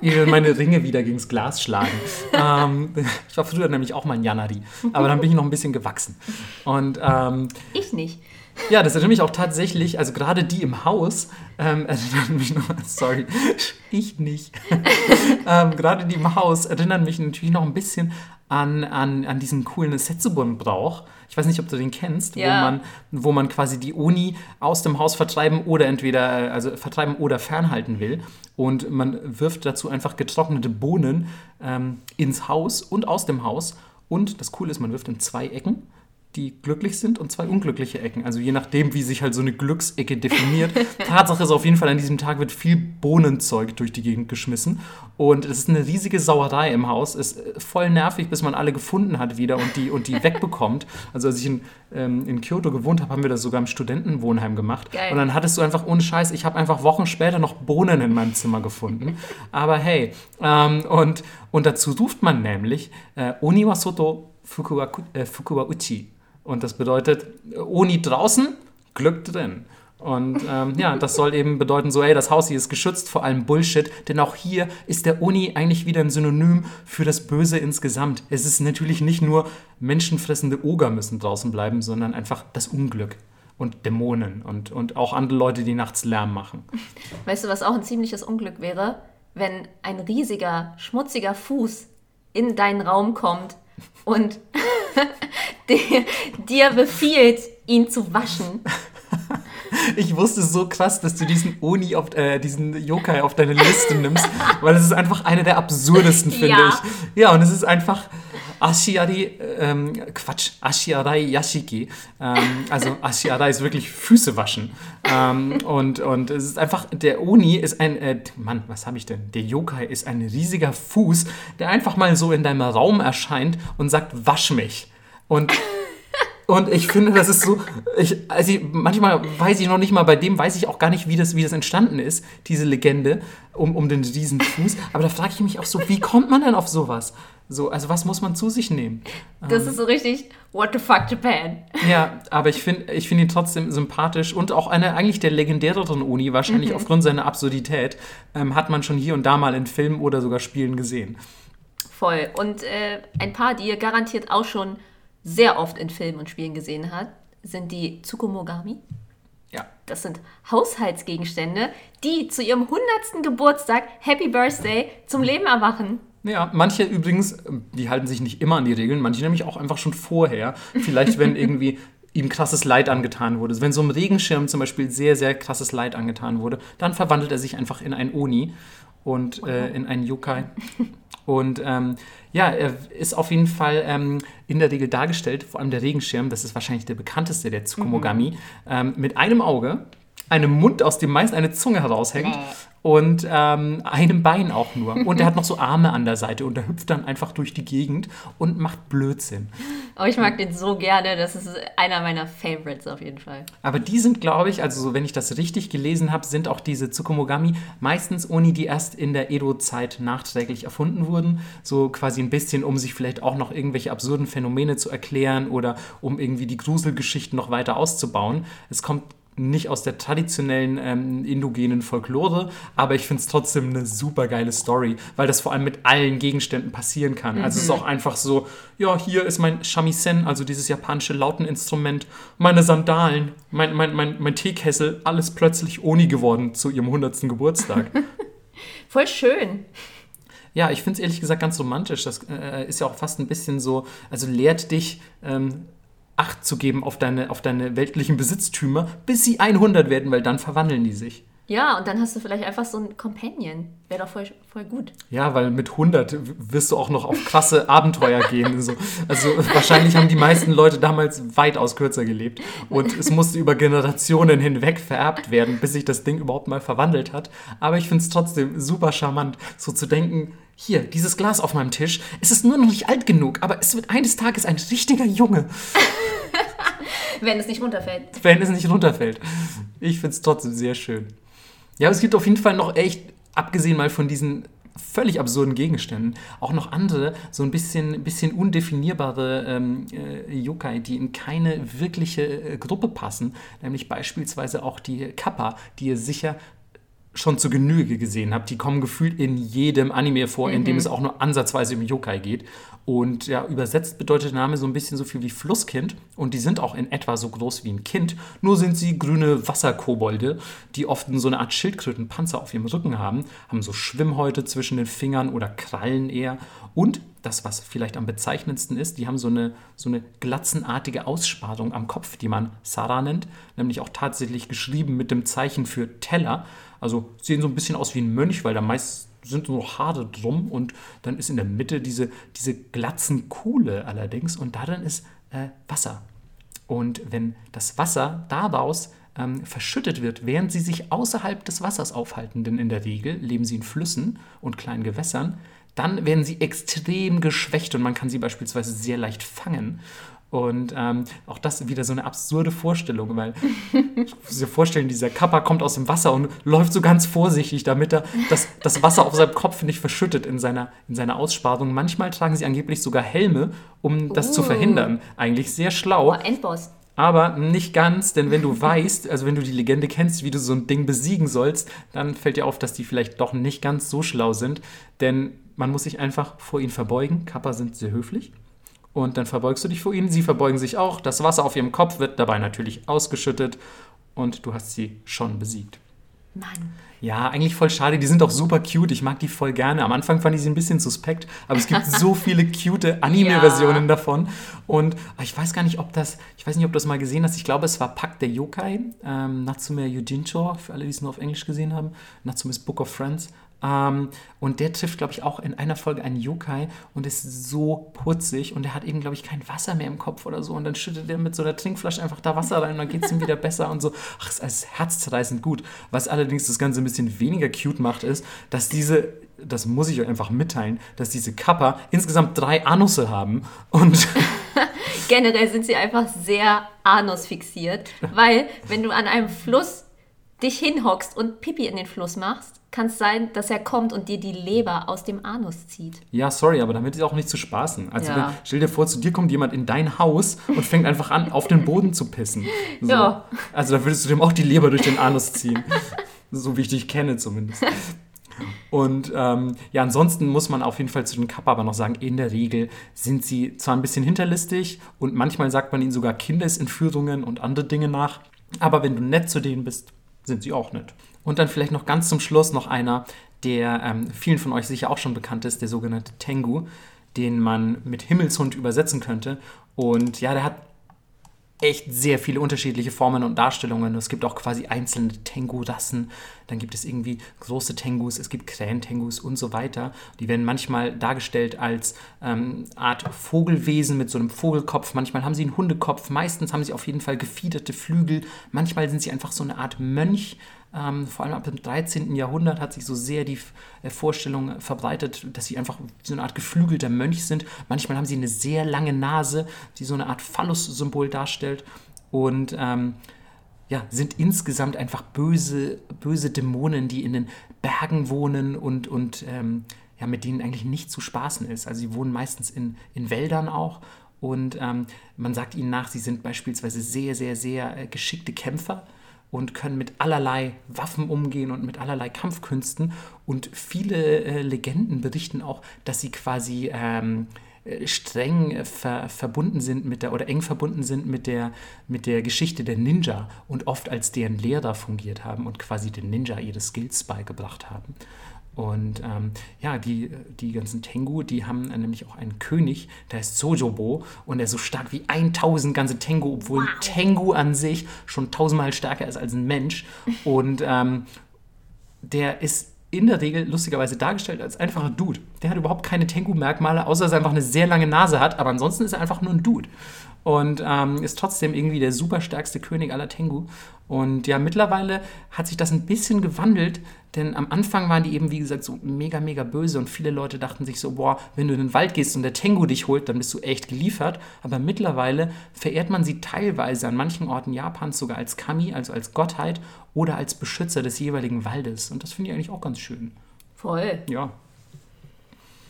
Ich meine Ringe wieder gegen das Glas schlagen. ähm, ich war früher nämlich auch mal ein Janari, aber dann bin ich noch ein bisschen gewachsen. Und, ähm, ich nicht. Ja, das erinnert mich auch tatsächlich, also gerade die im Haus ähm, erinnern mich noch, sorry, ich nicht. ähm, gerade die im Haus erinnern mich natürlich noch ein bisschen an, an, an diesen coolen Setsubun-Brauch. Ich weiß nicht, ob du den kennst, ja. wo, man, wo man quasi die Uni aus dem Haus vertreiben oder entweder, also vertreiben oder fernhalten will. Und man wirft dazu einfach getrocknete Bohnen ähm, ins Haus und aus dem Haus. Und das Coole ist, man wirft in zwei Ecken die glücklich sind und zwei unglückliche Ecken. Also je nachdem, wie sich halt so eine Glücksecke definiert. Tatsache ist auf jeden Fall, an diesem Tag wird viel Bohnenzeug durch die Gegend geschmissen. Und es ist eine riesige Sauerei im Haus. Ist äh, voll nervig, bis man alle gefunden hat wieder und die, und die wegbekommt. Also als ich in, ähm, in Kyoto gewohnt habe, haben wir das sogar im Studentenwohnheim gemacht. Geil. Und dann hattest du einfach ohne Scheiß, ich habe einfach Wochen später noch Bohnen in meinem Zimmer gefunden. Aber hey, ähm, und, und dazu ruft man nämlich äh, Oniwa Soto Fukuwa, äh, Fukuwa Uchi. Und das bedeutet, Uni draußen, Glück drin. Und ähm, ja, das soll eben bedeuten, so, ey, das Haus hier ist geschützt vor allem Bullshit, denn auch hier ist der Uni eigentlich wieder ein Synonym für das Böse insgesamt. Es ist natürlich nicht nur menschenfressende Oger müssen draußen bleiben, sondern einfach das Unglück und Dämonen und, und auch andere Leute, die nachts Lärm machen. Weißt du, was auch ein ziemliches Unglück wäre? Wenn ein riesiger, schmutziger Fuß in deinen Raum kommt und dir befiehlt, ihn zu waschen. Ich wusste so krass, dass du diesen Oni auf äh, diesen Yokai auf deine Liste nimmst, weil es ist einfach einer der absurdesten, finde Ja. ich. Ja, und es ist einfach Ashiari, ähm, Quatsch, Ashiarai Yashiki. Ähm, also Ashiarai ist wirklich Füße waschen. Ähm, und, und es ist einfach, der Oni ist ein, äh, Mann, was habe ich denn? Der Yokai ist ein riesiger Fuß, der einfach mal so in deinem Raum erscheint und sagt, wasch mich. Und und ich finde, das ist so, ich, also ich, manchmal weiß ich noch nicht mal, bei dem weiß ich auch gar nicht, wie das, wie das entstanden ist, diese Legende um, um den Riesenfuß. Aber da frage ich mich auch so, wie kommt man denn auf sowas? So, also was muss man zu sich nehmen? Das ist so richtig, what the fuck, Japan. Ja, aber ich finde ich find ihn trotzdem sympathisch und auch eine eigentlich der legendäreren Uni, wahrscheinlich aufgrund seiner Absurdität, ähm, hat man schon hier und da mal in Filmen oder sogar Spielen gesehen. Voll. Und äh, ein paar, die ihr garantiert auch schon sehr oft in Filmen und Spielen gesehen habt, sind die Tsukumogami. Ja. Das sind Haushaltsgegenstände, die zu ihrem 100. Geburtstag, Happy Birthday, zum Leben erwachen. Ja, manche übrigens, die halten sich nicht immer an die Regeln, manche nämlich auch einfach schon vorher. Vielleicht, wenn irgendwie ihm krasses Leid angetan wurde. Wenn so einem Regenschirm zum Beispiel sehr, sehr krasses Leid angetan wurde, dann verwandelt er sich einfach in ein Oni und äh, in einen Yokai. Und ähm, ja, er ist auf jeden Fall ähm, in der Regel dargestellt, vor allem der Regenschirm, das ist wahrscheinlich der bekannteste der Tsukumogami, ähm, mit einem Auge, einem Mund, aus dem meist eine Zunge heraushängt und ähm, einem Bein auch nur. Und er hat noch so Arme an der Seite und er hüpft dann einfach durch die Gegend und macht Blödsinn. Aber ich mag den so gerne, das ist einer meiner Favorites auf jeden Fall. Aber die sind, glaube ich, also so, wenn ich das richtig gelesen habe, sind auch diese Tsukumogami meistens Oni, die erst in der Edo-Zeit nachträglich erfunden wurden. So quasi ein bisschen, um sich vielleicht auch noch irgendwelche absurden Phänomene zu erklären oder um irgendwie die Gruselgeschichten noch weiter auszubauen. Es kommt nicht aus der traditionellen ähm, indogenen Folklore, aber ich finde es trotzdem eine super geile Story, weil das vor allem mit allen Gegenständen passieren kann. Also es ist auch einfach so, ja, hier ist mein Shamisen, also dieses japanische Lauteninstrument, meine Sandalen, mein, mein, mein, mein Teekessel, alles plötzlich Oni geworden zu ihrem 100. Geburtstag. Voll schön. Ja, ich finde es ehrlich gesagt ganz romantisch. Das äh, ist ja auch fast ein bisschen so, also lehrt dich, ähm, Acht zu geben auf deine, auf deine weltlichen Besitztümer, bis sie 100 werden, weil dann verwandeln die sich. Ja, und dann hast du vielleicht einfach so einen Companion. Wäre doch voll, voll gut. Ja, weil mit 100 wirst du auch noch auf krasse Abenteuer gehen. So. Also wahrscheinlich haben die meisten Leute damals weitaus kürzer gelebt. Und es musste über Generationen hinweg vererbt werden, bis sich das Ding überhaupt mal verwandelt hat. Aber ich finde es trotzdem super charmant, so zu denken, hier, dieses Glas auf meinem Tisch, es ist nur noch nicht alt genug, aber es wird eines Tages ein richtiger Junge, Wenn es nicht runterfällt. wenn es nicht runterfällt. Ich finde es trotzdem sehr schön. Ja, aber es gibt auf jeden Fall noch echt, abgesehen mal von diesen völlig absurden Gegenständen, auch noch andere, so ein bisschen, bisschen undefinierbare ähm, äh, Yokai, die in keine wirkliche äh, Gruppe passen, nämlich beispielsweise auch die Kappa, die ihr sicher schon zu Genüge gesehen habt. Die kommen gefühlt in jedem Anime vor, in dem es auch nur ansatzweise um Yokai geht. Und ja, übersetzt bedeutet der Name so ein bisschen so viel wie Flusskind. Und die sind auch in etwa so groß wie ein Kind. Nur sind sie grüne Wasserkobolde, die oft so eine Art Schildkrötenpanzer auf ihrem Rücken haben, haben so Schwimmhäute zwischen den Fingern oder Krallen eher. Und das, was vielleicht am bezeichnendsten ist, die haben so eine, so eine glatzenartige Aussparung am Kopf, die man Sara nennt, nämlich auch tatsächlich geschrieben mit dem Zeichen für Teller. Also sehen so ein bisschen aus wie ein Mönch, weil da meist sind so Haare drum und dann ist in der Mitte diese, diese glatzen Kuhle allerdings und darin ist äh, Wasser. Und wenn das Wasser daraus ähm, verschüttet wird, während sie sich außerhalb des Wassers aufhalten, denn in der Regel leben sie in Flüssen und kleinen Gewässern, dann werden sie extrem geschwächt und man kann sie beispielsweise sehr leicht fangen. Und ähm, auch das wieder so eine absurde Vorstellung, weil ich muss dir vorstellen, dieser Kappa kommt aus dem Wasser und läuft so ganz vorsichtig, damit er das, das Wasser auf seinem Kopf nicht verschüttet in seiner, in seiner Aussparung. Manchmal tragen sie angeblich sogar Helme, um das zu Uh. verhindern. Eigentlich sehr schlau. Oh, Endboss. Aber nicht ganz, denn wenn du weißt, also wenn du die Legende kennst, wie du so ein Ding besiegen sollst, dann fällt dir auf, dass die vielleicht doch nicht ganz so schlau sind. Denn man muss sich einfach vor ihnen verbeugen. Kappa sind sehr höflich. Und dann verbeugst du dich vor ihnen, sie verbeugen sich auch. Das Wasser auf ihrem Kopf wird dabei natürlich ausgeschüttet und du hast sie schon besiegt. Mann. Ja, eigentlich voll schade. Die sind auch super cute. Ich mag die voll gerne. Am Anfang fand ich sie ein bisschen suspekt, aber es gibt so viele cute Anime-Versionen Ja. davon. Und ah, ich weiß gar nicht, ob das, ich weiß nicht, ob du das mal gesehen hast. Ich glaube, es war Pack der Yokai, ähm, Natsume Yujincho, für alle, die es nur auf Englisch gesehen haben. Natsume's Book of Friends. Ähm, und der trifft, glaube ich, auch in einer Folge einen Yokai und ist so putzig und er hat eben, glaube ich, kein Wasser mehr im Kopf oder so. Und dann schüttet er mit so einer Trinkflasche einfach da Wasser rein und dann geht es ihm wieder besser und so. Ach, es ist herzzerreißend gut. Was allerdings das Ganze ein bisschen weniger cute macht, ist, dass diese, das muss ich euch einfach mitteilen, dass diese Kappa insgesamt drei Anusse haben und Generell sind sie einfach sehr anusfixiert, weil wenn du an einem Fluss dich hinhockst und Pipi in den Fluss machst, kann es sein, dass er kommt und dir die Leber aus dem Anus zieht. Ja, sorry, aber damit ist auch nicht zu spaßen. Also Ja. wenn, stell dir vor, zu dir kommt jemand in dein Haus und fängt einfach an, auf den Boden zu pissen. So. Ja. Also da würdest du dem auch die Leber durch den Anus ziehen. so wie ich dich kenne zumindest. Und ähm, ja, ansonsten muss man auf jeden Fall zu den Kappa aber noch sagen, in der Regel sind sie zwar ein bisschen hinterlistig und manchmal sagt man ihnen sogar Kindesentführungen und andere Dinge nach, aber wenn du nett zu denen bist, sind sie auch nett. Und dann vielleicht noch ganz zum Schluss noch einer, der ähm, vielen von euch sicher auch schon bekannt ist, der sogenannte Tengu, den man mit Himmelshund übersetzen könnte. Und ja, der hat echt sehr viele unterschiedliche Formen und Darstellungen. Es gibt auch quasi einzelne Tengu-Rassen. Dann gibt es irgendwie große Tengus, es gibt Krähen-Tengus und so weiter. Die werden manchmal dargestellt als ähm, Art Vogelwesen mit so einem Vogelkopf. Manchmal haben sie einen Hundekopf. Meistens haben sie auf jeden Fall gefiederte Flügel. Manchmal sind sie einfach so eine Art Mönch. Ähm, vor allem ab dem 13. Jahrhundert hat sich so sehr die äh, Vorstellung verbreitet, dass sie einfach so eine Art geflügelter Mönch sind. Manchmal haben sie eine sehr lange Nase, die so eine Art Phallus-Symbol darstellt. Und ähm, ja, sind insgesamt einfach böse, böse Dämonen, die in den Bergen wohnen und, und ähm, ja, mit denen eigentlich nicht zu spaßen ist. Also sie wohnen meistens in, in Wäldern auch. Und ähm, man sagt ihnen nach, sie sind beispielsweise sehr, sehr, sehr äh, geschickte Kämpfer und können mit allerlei Waffen umgehen und mit allerlei Kampfkünsten. Und viele äh, Legenden berichten auch, dass sie quasi ähm, äh, streng äh, ver verbunden sind mit der oder eng verbunden sind mit der, mit der Geschichte der Ninja und oft als deren Lehrer fungiert haben und quasi den Ninja ihre Skills beigebracht haben. Und ähm, ja, die, die ganzen Tengu, die haben äh, nämlich auch einen König, der heißt Sojobo und der ist so stark wie 1000 ganze Tengu, obwohl ein Tengu an sich schon tausendmal stärker ist als ein Mensch. Und ähm, der ist in der Regel lustigerweise dargestellt als einfacher Dude. Der hat überhaupt keine Tengu-Merkmale, außer dass er einfach eine sehr lange Nase hat, aber ansonsten ist er einfach nur ein Dude. Und ähm, ist trotzdem irgendwie der superstärkste König aller Tengu. Und ja, mittlerweile hat sich das ein bisschen gewandelt, denn am Anfang waren die eben, wie gesagt, so mega, mega böse und viele Leute dachten sich so, boah, wenn du in den Wald gehst und der Tengu dich holt, dann bist du echt geliefert. Aber mittlerweile verehrt man sie teilweise an manchen Orten Japans sogar als Kami, also als Gottheit oder als Beschützer des jeweiligen Waldes. Und das finde ich eigentlich auch ganz schön. Voll. Ja.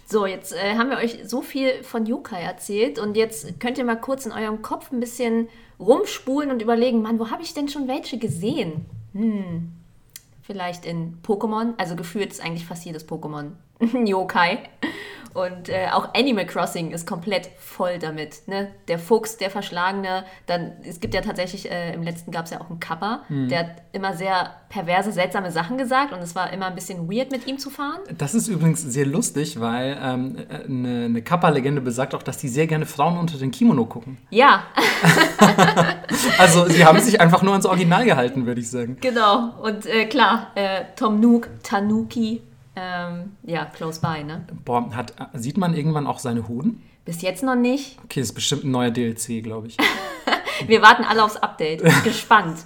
So, jetzt äh, haben wir euch so viel von Yokai erzählt und jetzt könnt ihr mal kurz in eurem Kopf ein bisschen rumspulen und überlegen, Mann, wo habe ich denn schon welche gesehen? Hm, vielleicht in Pokémon, also gefühlt ist eigentlich fast jedes Pokémon Yokai. Und äh, auch Animal Crossing ist komplett voll damit. Ne? Der Fuchs, der Verschlagene, dann, es gibt ja tatsächlich, äh, im letzten gab es ja auch einen Kappa, der hat immer sehr perverse, seltsame Sachen gesagt und es war immer ein bisschen weird mit ihm zu fahren. Das ist übrigens sehr lustig, weil ähm, äh, eine, eine Kappa-Legende besagt auch, dass die sehr gerne Frauen unter den Kimono gucken. Ja, Also sie haben sich einfach nur ans Original gehalten, würde ich sagen. Genau, und äh, klar, äh, Tom Nook, Tanuki, ähm, ja, close by, ne? Boah, hat, sieht man irgendwann auch seine Hoden? Bis jetzt noch nicht. Okay, ist bestimmt ein neuer DLC, glaube ich. Wir warten alle aufs Update. Gespannt.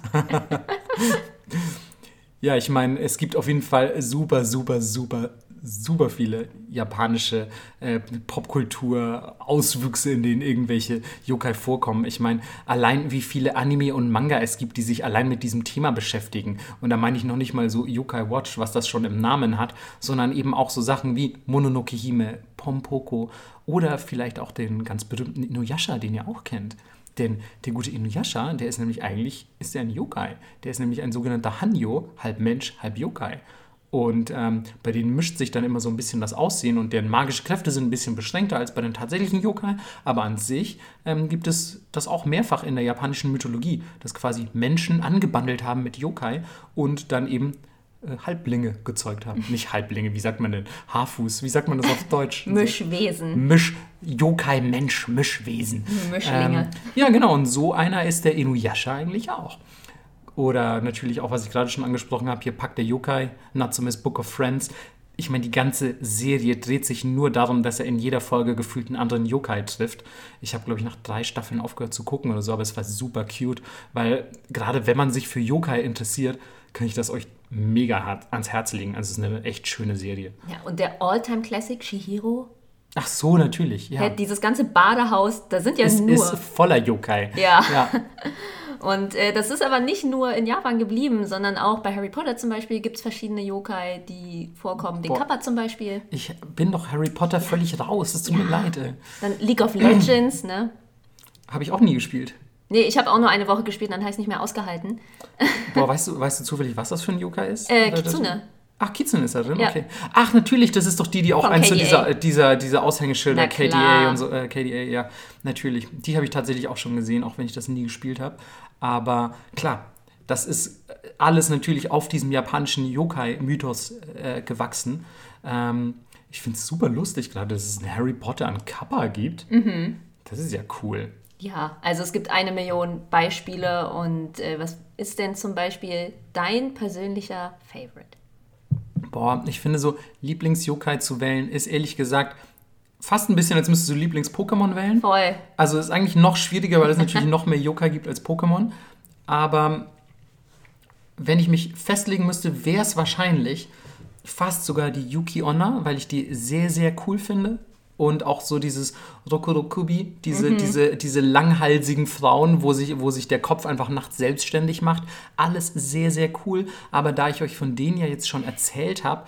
Ja, ich meine, es gibt auf jeden Fall super, super, super, super viele japanische äh, Popkultur-Auswüchse, in denen irgendwelche Yokai vorkommen. Ich meine, allein wie viele Anime und Manga es gibt, die sich allein mit diesem Thema beschäftigen. Und da meine ich noch nicht mal so Yokai Watch, was das schon im Namen hat, sondern eben auch so Sachen wie Mononoke Hime, Pompoko oder vielleicht auch den ganz berühmten Inuyasha, den ihr auch kennt. Denn der gute Inuyasha, der ist nämlich eigentlich, ist er ein Yokai. Der ist nämlich ein sogenannter Hanyo, halb Mensch, halb Yokai. Und ähm, bei denen mischt sich dann immer so ein bisschen das Aussehen und deren magische Kräfte sind ein bisschen beschränkter als bei den tatsächlichen Yokai. Aber an sich ähm, gibt es das auch mehrfach in der japanischen Mythologie, dass quasi Menschen angebandelt haben mit Yokai und dann eben äh, Halblinge gezeugt haben. Nicht Halblinge, wie sagt man denn? Haarfuß, wie sagt man das auf Deutsch? Mischwesen. Misch, Yokai, Mensch, Mischwesen. Mischlinge. Ähm, ja, genau, und so einer ist der Inuyasha eigentlich auch. Oder natürlich auch, was ich gerade schon angesprochen habe, hier packt der Yokai, Natsume's Book of Friends. Ich meine, die ganze Serie dreht sich nur darum, dass er in jeder Folge gefühlt einen anderen Yokai trifft. Ich habe, glaube ich, nach drei Staffeln aufgehört zu gucken oder so, aber es war super cute, weil gerade wenn man sich für Yokai interessiert, kann ich das euch mega hart ans Herz legen. Also es ist eine echt schöne Serie. Ja, und der All-Time-Classic Shihiro. Ach so, natürlich. Ja. Ja, dieses ganze Badehaus, da sind ja es nur. ist voller Yokai. Ja. ja. Und äh, das ist aber nicht nur in Japan geblieben, sondern auch bei Harry Potter zum Beispiel gibt es verschiedene Yokai, die vorkommen. Den Boah. Kappa zum Beispiel. Ich bin doch Harry Potter völlig raus. Es tut mir leid. ey. Dann League of Legends, ne? Habe ich auch nie gespielt. Nee, ich habe auch nur eine Woche gespielt, dann es nicht mehr ausgehalten. Boah, weißt du, weißt du zufällig, was das für ein Yokai ist? Äh, Kitsune. Ach, Kitsune ist da drin, Ja. okay. Ach, natürlich, das ist doch die, die auch Von eins dieser, dieser, dieser Aushängeschilder, KDA und so, äh, KDA, ja, natürlich. Die habe ich tatsächlich auch schon gesehen, auch wenn ich das nie gespielt habe. Aber klar, das ist alles natürlich auf diesem japanischen Yokai-Mythos äh, gewachsen. Ähm, ich finde es super lustig gerade, dass es einen Harry Potter an Kappa gibt. Mhm. Das ist ja cool. Ja, also es gibt eine Million Beispiele und äh, was ist denn zum Beispiel dein persönlicher Favorite? Boah, ich finde so Lieblings-Yokai zu wählen ist ehrlich gesagt fast ein bisschen, als müsstest du Lieblings-Pokémon wählen. Voll. Also ist eigentlich noch schwieriger, weil es natürlich noch mehr Yokai gibt als Pokémon. Aber wenn ich mich festlegen müsste, wäre es wahrscheinlich fast sogar die Yuki Onna, weil ich die sehr, sehr cool finde. Und auch so dieses Rokorokubi, diese, diese, diese langhalsigen Frauen, wo sich, wo sich der Kopf einfach nachts selbstständig macht. Alles sehr, sehr cool. Aber da ich euch von denen ja jetzt schon erzählt habe,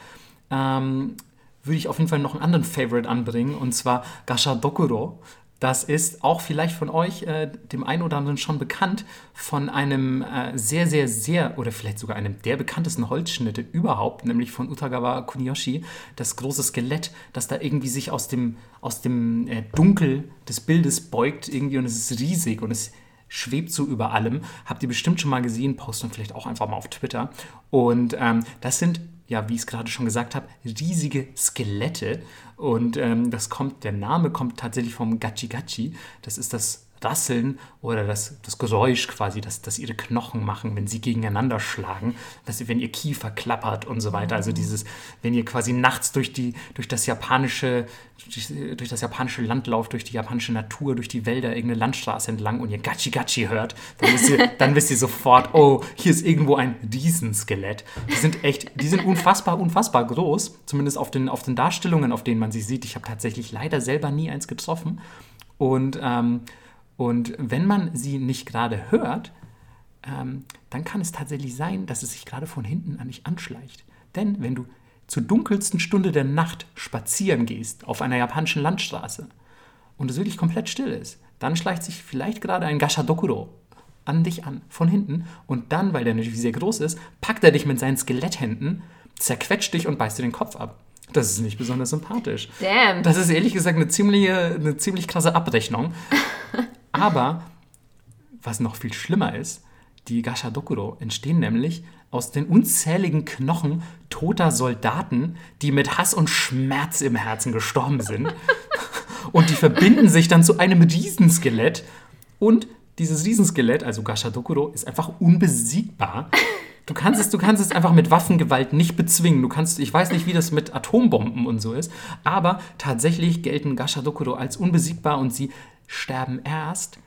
ähm, würde ich auf jeden Fall noch einen anderen Favorite anbringen, und zwar Gasha Dokuro. Das ist auch vielleicht von euch, äh, dem einen oder anderen, schon bekannt, von einem äh, sehr, sehr, sehr, oder vielleicht sogar einem der bekanntesten Holzschnitte überhaupt, nämlich von Utagawa Kuniyoshi, das große Skelett, das da irgendwie sich aus dem, aus dem äh, Dunkel des Bildes beugt irgendwie und es ist riesig und es schwebt so über allem. Habt ihr bestimmt schon mal gesehen, posten vielleicht auch einfach mal auf Twitter. Und ähm, das sind, ja, wie ich es gerade schon gesagt habe, riesige Skelette. Und ähm, das kommt, der Name kommt tatsächlich vom Gachi Gachi. Das ist das Rasseln oder das, das Geräusch quasi, das, das ihre Knochen machen, wenn sie gegeneinander schlagen, dass sie, wenn ihr Kiefer klappert und so weiter. Also dieses, wenn ihr quasi nachts durch, die, durch, das japanische, durch, durch das japanische Land lauft, durch die japanische Natur, durch die Wälder, irgendeine Landstraße entlang und ihr Gachi Gachi hört, dann wisst ihr, dann wisst ihr sofort, oh, hier ist irgendwo ein Riesenskelett. Die sind echt, die sind unfassbar, unfassbar groß, zumindest auf den, auf den Darstellungen, auf denen man sie sieht. Ich habe tatsächlich leider selber nie eins getroffen. Und ähm, und wenn man sie nicht gerade hört, ähm, dann kann es tatsächlich sein, dass es sich gerade von hinten an dich anschleicht. Denn wenn du zur dunkelsten Stunde der Nacht spazieren gehst auf einer japanischen Landstraße und es wirklich komplett still ist, dann schleicht sich vielleicht gerade ein Gashadokuro an dich an, von hinten. Und dann, weil der natürlich sehr groß ist, packt er dich mit seinen Skeletthänden, zerquetscht dich und beißt dir den Kopf ab. Das ist nicht besonders sympathisch. Damn. Das ist ehrlich gesagt eine ziemliche, eine ziemlich krasse Abrechnung. Aber was noch viel schlimmer ist, die Gashadokuro entstehen nämlich aus den unzähligen Knochen toter Soldaten, die mit Hass und Schmerz im Herzen gestorben sind. Und die verbinden sich dann zu einem Riesenskelett. Und dieses Riesenskelett, also Gashadokuro, ist einfach unbesiegbar. Du kannst es, du kannst es einfach mit Waffengewalt nicht bezwingen. Du kannst, ich weiß nicht, wie das mit Atombomben und so ist, aber tatsächlich gelten Gashadokuro als unbesiegbar und sie sterben erst,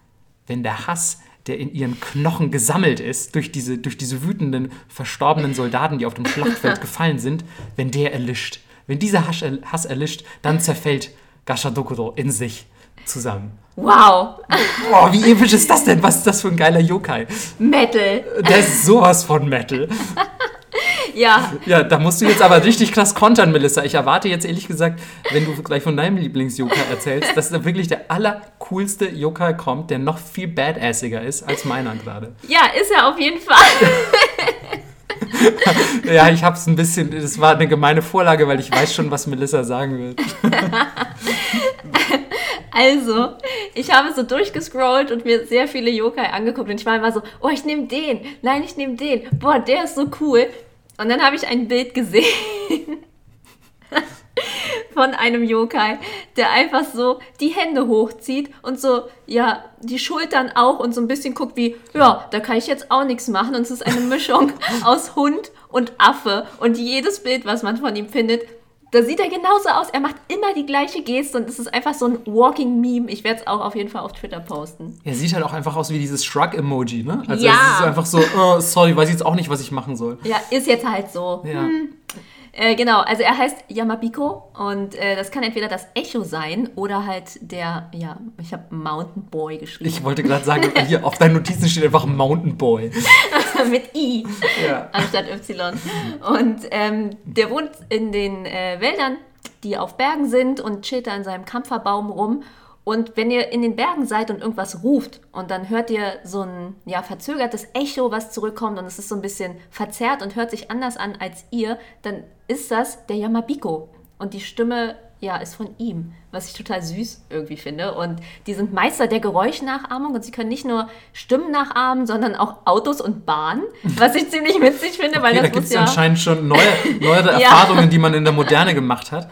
wenn der Hass, der in ihren Knochen gesammelt ist, durch diese, durch diese wütenden, verstorbenen Soldaten, die auf dem Schlachtfeld gefallen sind, wenn der erlischt. Wenn dieser Hass, Hass erlischt, dann zerfällt Gashadokuro in sich zusammen. Wow. Boah, wie episch ist das denn? Was ist das für ein geiler Yokai? Metal. Der ist sowas von Metal. Ja. Ja, da musst du jetzt aber richtig krass kontern, Melissa. Ich erwarte jetzt ehrlich gesagt, wenn du gleich von deinem Lieblings-Yokai erzählst, dass da wirklich der allercoolste Yokai kommt, der noch viel badassiger ist als meiner gerade. Ja, ist er auf jeden Fall. Ja, ich hab's ein bisschen, das war eine gemeine Vorlage, weil ich weiß schon, was Melissa sagen will. Also, ich habe so durchgescrollt und mir sehr viele Yokai angeguckt und ich war immer so, oh, ich nehme den, nein, ich nehme den, boah, der ist so cool. Und dann habe ich ein Bild gesehen von einem Yokai, der einfach so die Hände hochzieht und so, ja, die Schultern auch und so ein bisschen guckt wie, ja, da kann ich jetzt auch nichts machen. Und es ist eine Mischung aus Hund und Affe. Und jedes Bild, was man von ihm findet, da sieht er genauso aus. Er macht immer die gleiche Geste und es ist einfach so ein Walking Meme. Ich werde es auch auf jeden Fall auf Twitter posten. Er sieht halt auch einfach aus wie dieses Shrug-Emoji, ne? Also Ja. es ist einfach so, oh, sorry, weiß jetzt auch nicht, was ich machen soll. Ja, ist jetzt halt so. Ja. Äh, genau, also er heißt Yamabiko und äh, das kann entweder das Echo sein oder halt der, ja, ich habe Mountain Boy geschrieben. Ich wollte gerade sagen, hier auf deinen Notizen steht einfach Mountain Boy. mit I Ja. anstatt Y. Und ähm, der wohnt in den äh, Wäldern, die auf Bergen sind und chillt da in seinem Kampferbaum rum. Und wenn ihr in den Bergen seid und irgendwas ruft und dann hört ihr so ein ja, verzögertes Echo, was zurückkommt und es ist so ein bisschen verzerrt und hört sich anders an als ihr, dann ist das der Yamabiko. Und die Stimme ja, ist von ihm, was ich total süß irgendwie finde. Und die sind Meister der Geräuschnachahmung und sie können nicht nur Stimmen nachahmen, sondern auch Autos und Bahnen, was ich ziemlich witzig finde, weil Okay, da das gibt muss es ja... anscheinend schon neue, neuere Ja. Erfahrungen, die man in der Moderne gemacht hat.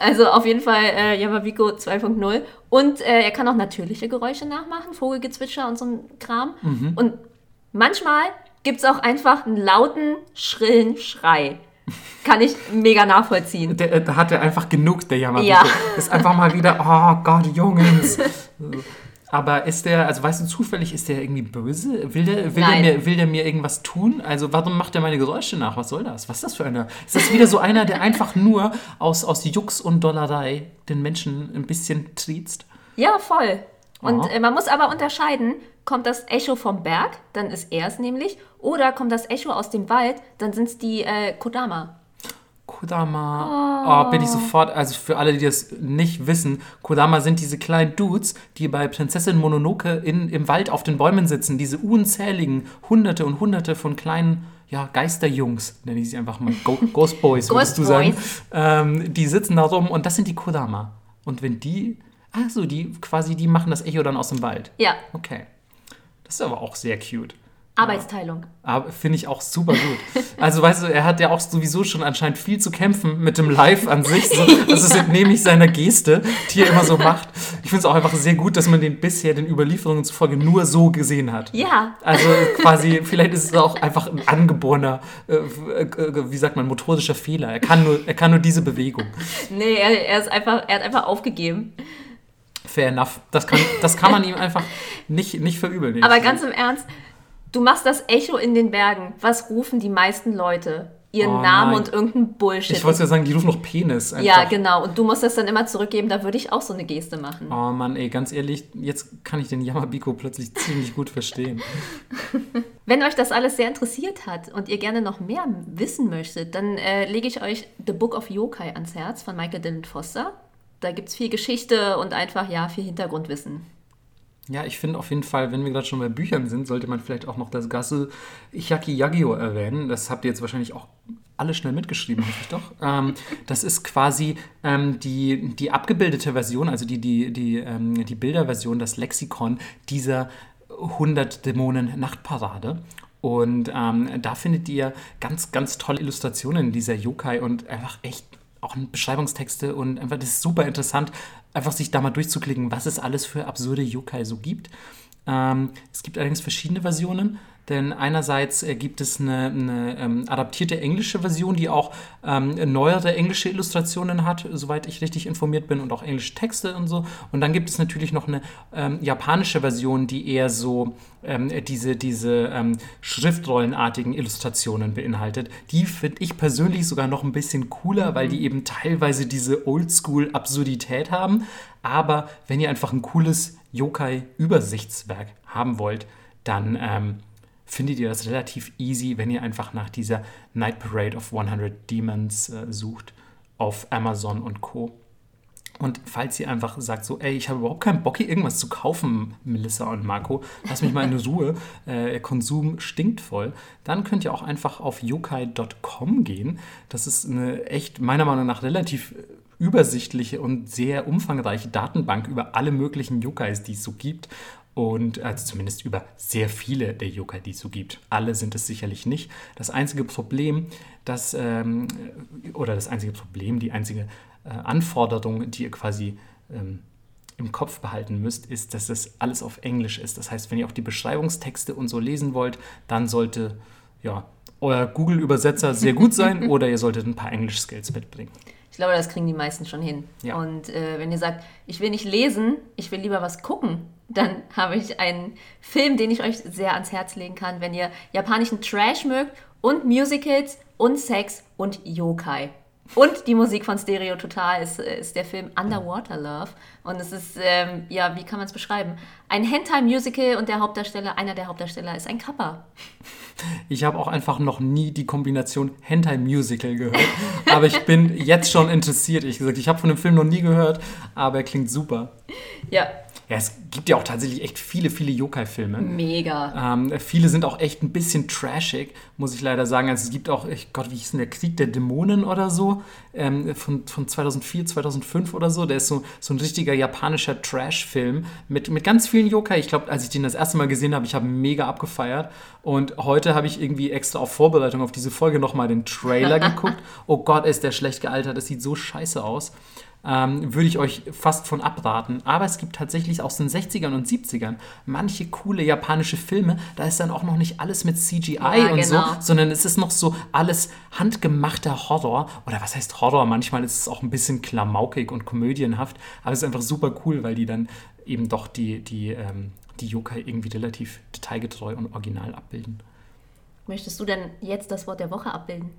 Also auf jeden Fall äh, Yamabiko 2.0. Und äh, er kann auch natürliche Geräusche nachmachen, Vogelgezwitscher und so ein Kram. Mhm. Und manchmal gibt es auch einfach einen lauten, schrillen Schrei. Kann ich mega nachvollziehen. Der, äh, da hat er einfach genug, der Yamabiko. Ja. Ist einfach mal wieder, oh Gott, Jungs. Aber ist der, also weißt du zufällig, ist der irgendwie böse? Will der, will, der mir, will der mir irgendwas tun? Also warum macht er meine Geräusche nach? Was soll das? Was ist das für einer? Ist das wieder so einer, der einfach nur aus, aus Jux und Dollerei den Menschen ein bisschen triezt? Ja, voll. Und äh, man muss aber unterscheiden, kommt das Echo vom Berg, dann ist er es nämlich, oder kommt das Echo aus dem Wald, dann sind es die äh, Kodama. Kodama. Oh. bin ich sofort, also für alle, die das nicht wissen, Kodama sind diese kleinen Dudes, die bei Prinzessin Mononoke in, im Wald auf den Bäumen sitzen. Diese unzähligen Hunderte und Hunderte von kleinen, ja, Geisterjungs, nenne ich sie einfach mal, Go Ghost Boys, würdest Ghost du sagen. Ähm, die sitzen da rum und das sind die Kodama. Und wenn die, ach so, die quasi, die machen das Echo dann aus dem Wald. Ja, Okay. Das ist aber auch sehr cute. Arbeitsteilung. Aber finde ich auch super gut. Also, weißt du, er hat ja auch sowieso schon anscheinend viel zu kämpfen mit dem Live an sich. So, das ist nämlich seiner Geste, die er immer so macht. Ich finde es auch einfach sehr gut, dass man den bisher den Überlieferungen zufolge nur so gesehen hat. Ja, Also quasi, vielleicht ist es auch einfach ein angeborener, äh, äh, wie sagt man, motorischer Fehler. Er kann nur, er kann nur diese Bewegung. nee, er, er, ist einfach, er hat einfach aufgegeben. Fair enough. Das kann, das kann man ihm einfach nicht, nicht verübeln. Aber ganz im Ernst, du machst das Echo in den Bergen. Was rufen die meisten Leute? Ihren Oh Namen nein. und irgendeinen Bullshit. Ich wollte ja sagen, die rufen noch Penis. Einfach. ja, genau. Und du musst das dann immer zurückgeben. Da würde ich auch so eine Geste machen. Oh Mann, ey, ganz ehrlich, jetzt kann ich den Yamabiko plötzlich ziemlich gut verstehen. Wenn euch das alles sehr interessiert hat und ihr gerne noch mehr wissen möchtet, dann äh, lege ich euch The Book of Yokai ans Herz von Michael Dylan Foster. Da gibt es viel Geschichte und einfach, ja, viel Hintergrundwissen. Ja, ich finde auf jeden Fall, wenn wir gerade schon bei Büchern sind, sollte man vielleicht auch noch das Gasse Ichaki Yagio erwähnen. Das habt ihr jetzt wahrscheinlich auch alle schnell mitgeschrieben, hoffe ich doch. Ähm, das ist quasi ähm, die, die abgebildete Version, also die, die, die, ähm, die Bilderversion, das Lexikon dieser 100 Dämonen Nachtparade. Und ähm, da findet ihr ganz, ganz tolle Illustrationen dieser Yokai und einfach echt auch Beschreibungstexte und einfach das ist super interessant, einfach sich da mal durchzuklicken, was es alles für absurde Yokai so gibt. Ähm, es gibt allerdings verschiedene Versionen, denn einerseits äh, gibt es eine, eine ähm, adaptierte englische Version, die auch ähm, neuere englische Illustrationen hat, soweit ich richtig informiert bin, und auch englische Texte und so. Und dann gibt es natürlich noch eine ähm, japanische Version, die eher so ähm, diese, diese ähm, schriftrollenartigen Illustrationen beinhaltet. Die finde ich persönlich sogar noch ein bisschen cooler, weil die eben teilweise diese Oldschool-Absurdität haben. Aber wenn ihr einfach ein cooles Yokai-Übersichtswerk haben wollt, dann ähm, findet ihr das relativ easy, wenn ihr einfach nach dieser Night Parade of 100 Demons äh, sucht auf Amazon und Co. Und falls ihr einfach sagt so, ey, ich habe überhaupt keinen Bock, hier irgendwas zu kaufen, Melissa und Marco, lass mich mal in Ruhe, äh, Konsum stinkt voll, dann könnt ihr auch einfach auf yokai.com gehen. Das ist eine echt, meiner Meinung nach, relativ übersichtliche und sehr umfangreiche Datenbank über alle möglichen Yokais, die es so gibt. Und also zumindest über sehr viele der Yokai, die es so gibt. Alle sind es sicherlich nicht. Das einzige Problem, das ähm, oder das einzige Problem, die einzige äh, Anforderung, die ihr quasi ähm, im Kopf behalten müsst, ist, dass das alles auf Englisch ist. Das heißt, wenn ihr auch die Beschreibungstexte und so lesen wollt, dann sollte ja euer Google-Übersetzer sehr gut sein oder ihr solltet ein paar Englisch-Skills mitbringen. Ich glaube, das kriegen die meisten schon hin. Ja. Und äh, wenn ihr sagt, ich will nicht lesen, ich will lieber was gucken, dann habe ich einen Film, den ich euch sehr ans Herz legen kann, wenn ihr japanischen Trash mögt und Musicals und Sex und Yokai. Und die Musik von Stereo Total ist, ist der Film Underwater Love. Und es ist, ähm, ja, wie kann man es beschreiben? Ein Hentai-Musical und der Hauptdarsteller, einer der Hauptdarsteller ist ein Kappa. Ich habe auch einfach noch nie die Kombination Hentai-Musical gehört. aber ich bin jetzt schon interessiert. Ich gesagt, ich habe von dem Film noch nie gehört, aber er klingt super. Ja, ja, es gibt ja auch tatsächlich echt viele, viele Yokai-Filme. Mega. Ähm, viele sind auch echt ein bisschen trashig, muss ich leider sagen. Also es gibt auch, ich, Gott, wie hieß denn der Krieg der Dämonen oder so? Ähm, von, von 2004, 2005 oder so. Der ist so, so ein richtiger japanischer Trash-Film mit, mit ganz vielen Yokai. Ich glaube, als ich den das erste Mal gesehen habe, ich habe mega abgefeiert. Und heute habe ich irgendwie extra auf Vorbereitung auf diese Folge nochmal den Trailer geguckt. oh Gott, ist der schlecht gealtert. Das sieht so scheiße aus ähm, würde ich euch fast von abraten. Aber es gibt tatsächlich aus den 60ern und 70ern manche coole japanische Filme. Da ist dann auch noch nicht alles mit CGI ja, und genau. so, sondern es ist noch so alles handgemachter Horror. Oder was heißt Horror? Manchmal ist es auch ein bisschen klamaukig und komödienhaft. Aber es ist einfach super cool, weil die dann eben doch die, die, ähm, die Yokai irgendwie relativ detailgetreu und original abbilden. Möchtest du denn jetzt das Wort der Woche abbilden?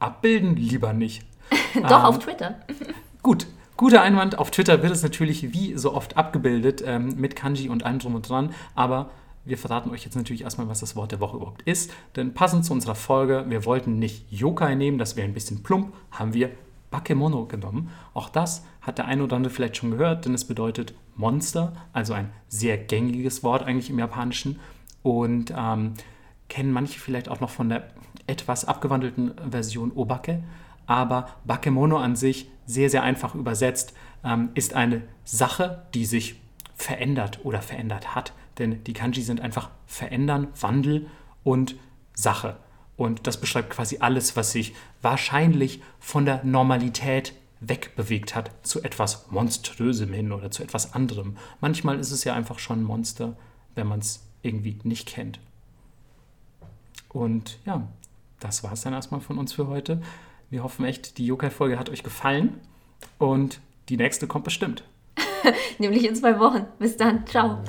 Abbilden lieber nicht. Doch, ähm, auf Twitter. Gut, guter Einwand. Auf Twitter wird es natürlich wie so oft abgebildet ähm, mit Kanji und allem drum und dran, aber wir verraten euch jetzt natürlich erstmal, was das Wort der Woche überhaupt ist. Denn passend zu unserer Folge, wir wollten nicht Yokai nehmen, das wäre ein bisschen plump, haben wir Bakemono genommen. Auch das hat der eine oder andere vielleicht schon gehört, denn es bedeutet Monster, also ein sehr gängiges Wort eigentlich im Japanischen. Und ähm, kennen manche vielleicht auch noch von der etwas abgewandelten Version Obake aber Bakemono an sich, sehr, sehr einfach übersetzt, ähm, ist eine Sache, die sich verändert oder verändert hat. Denn die Kanji sind einfach verändern, Wandel und Sache. Und das beschreibt quasi alles, was sich wahrscheinlich von der Normalität wegbewegt hat zu etwas Monströsem hin oder zu etwas anderem. Manchmal ist es ja einfach schon ein Monster, wenn man es irgendwie nicht kennt. Und ja, das war es dann erstmal von uns für heute. Wir hoffen echt, die Yokai-Folge hat euch gefallen und die nächste kommt bestimmt. Nämlich in zwei Wochen. Bis dann. Ciao.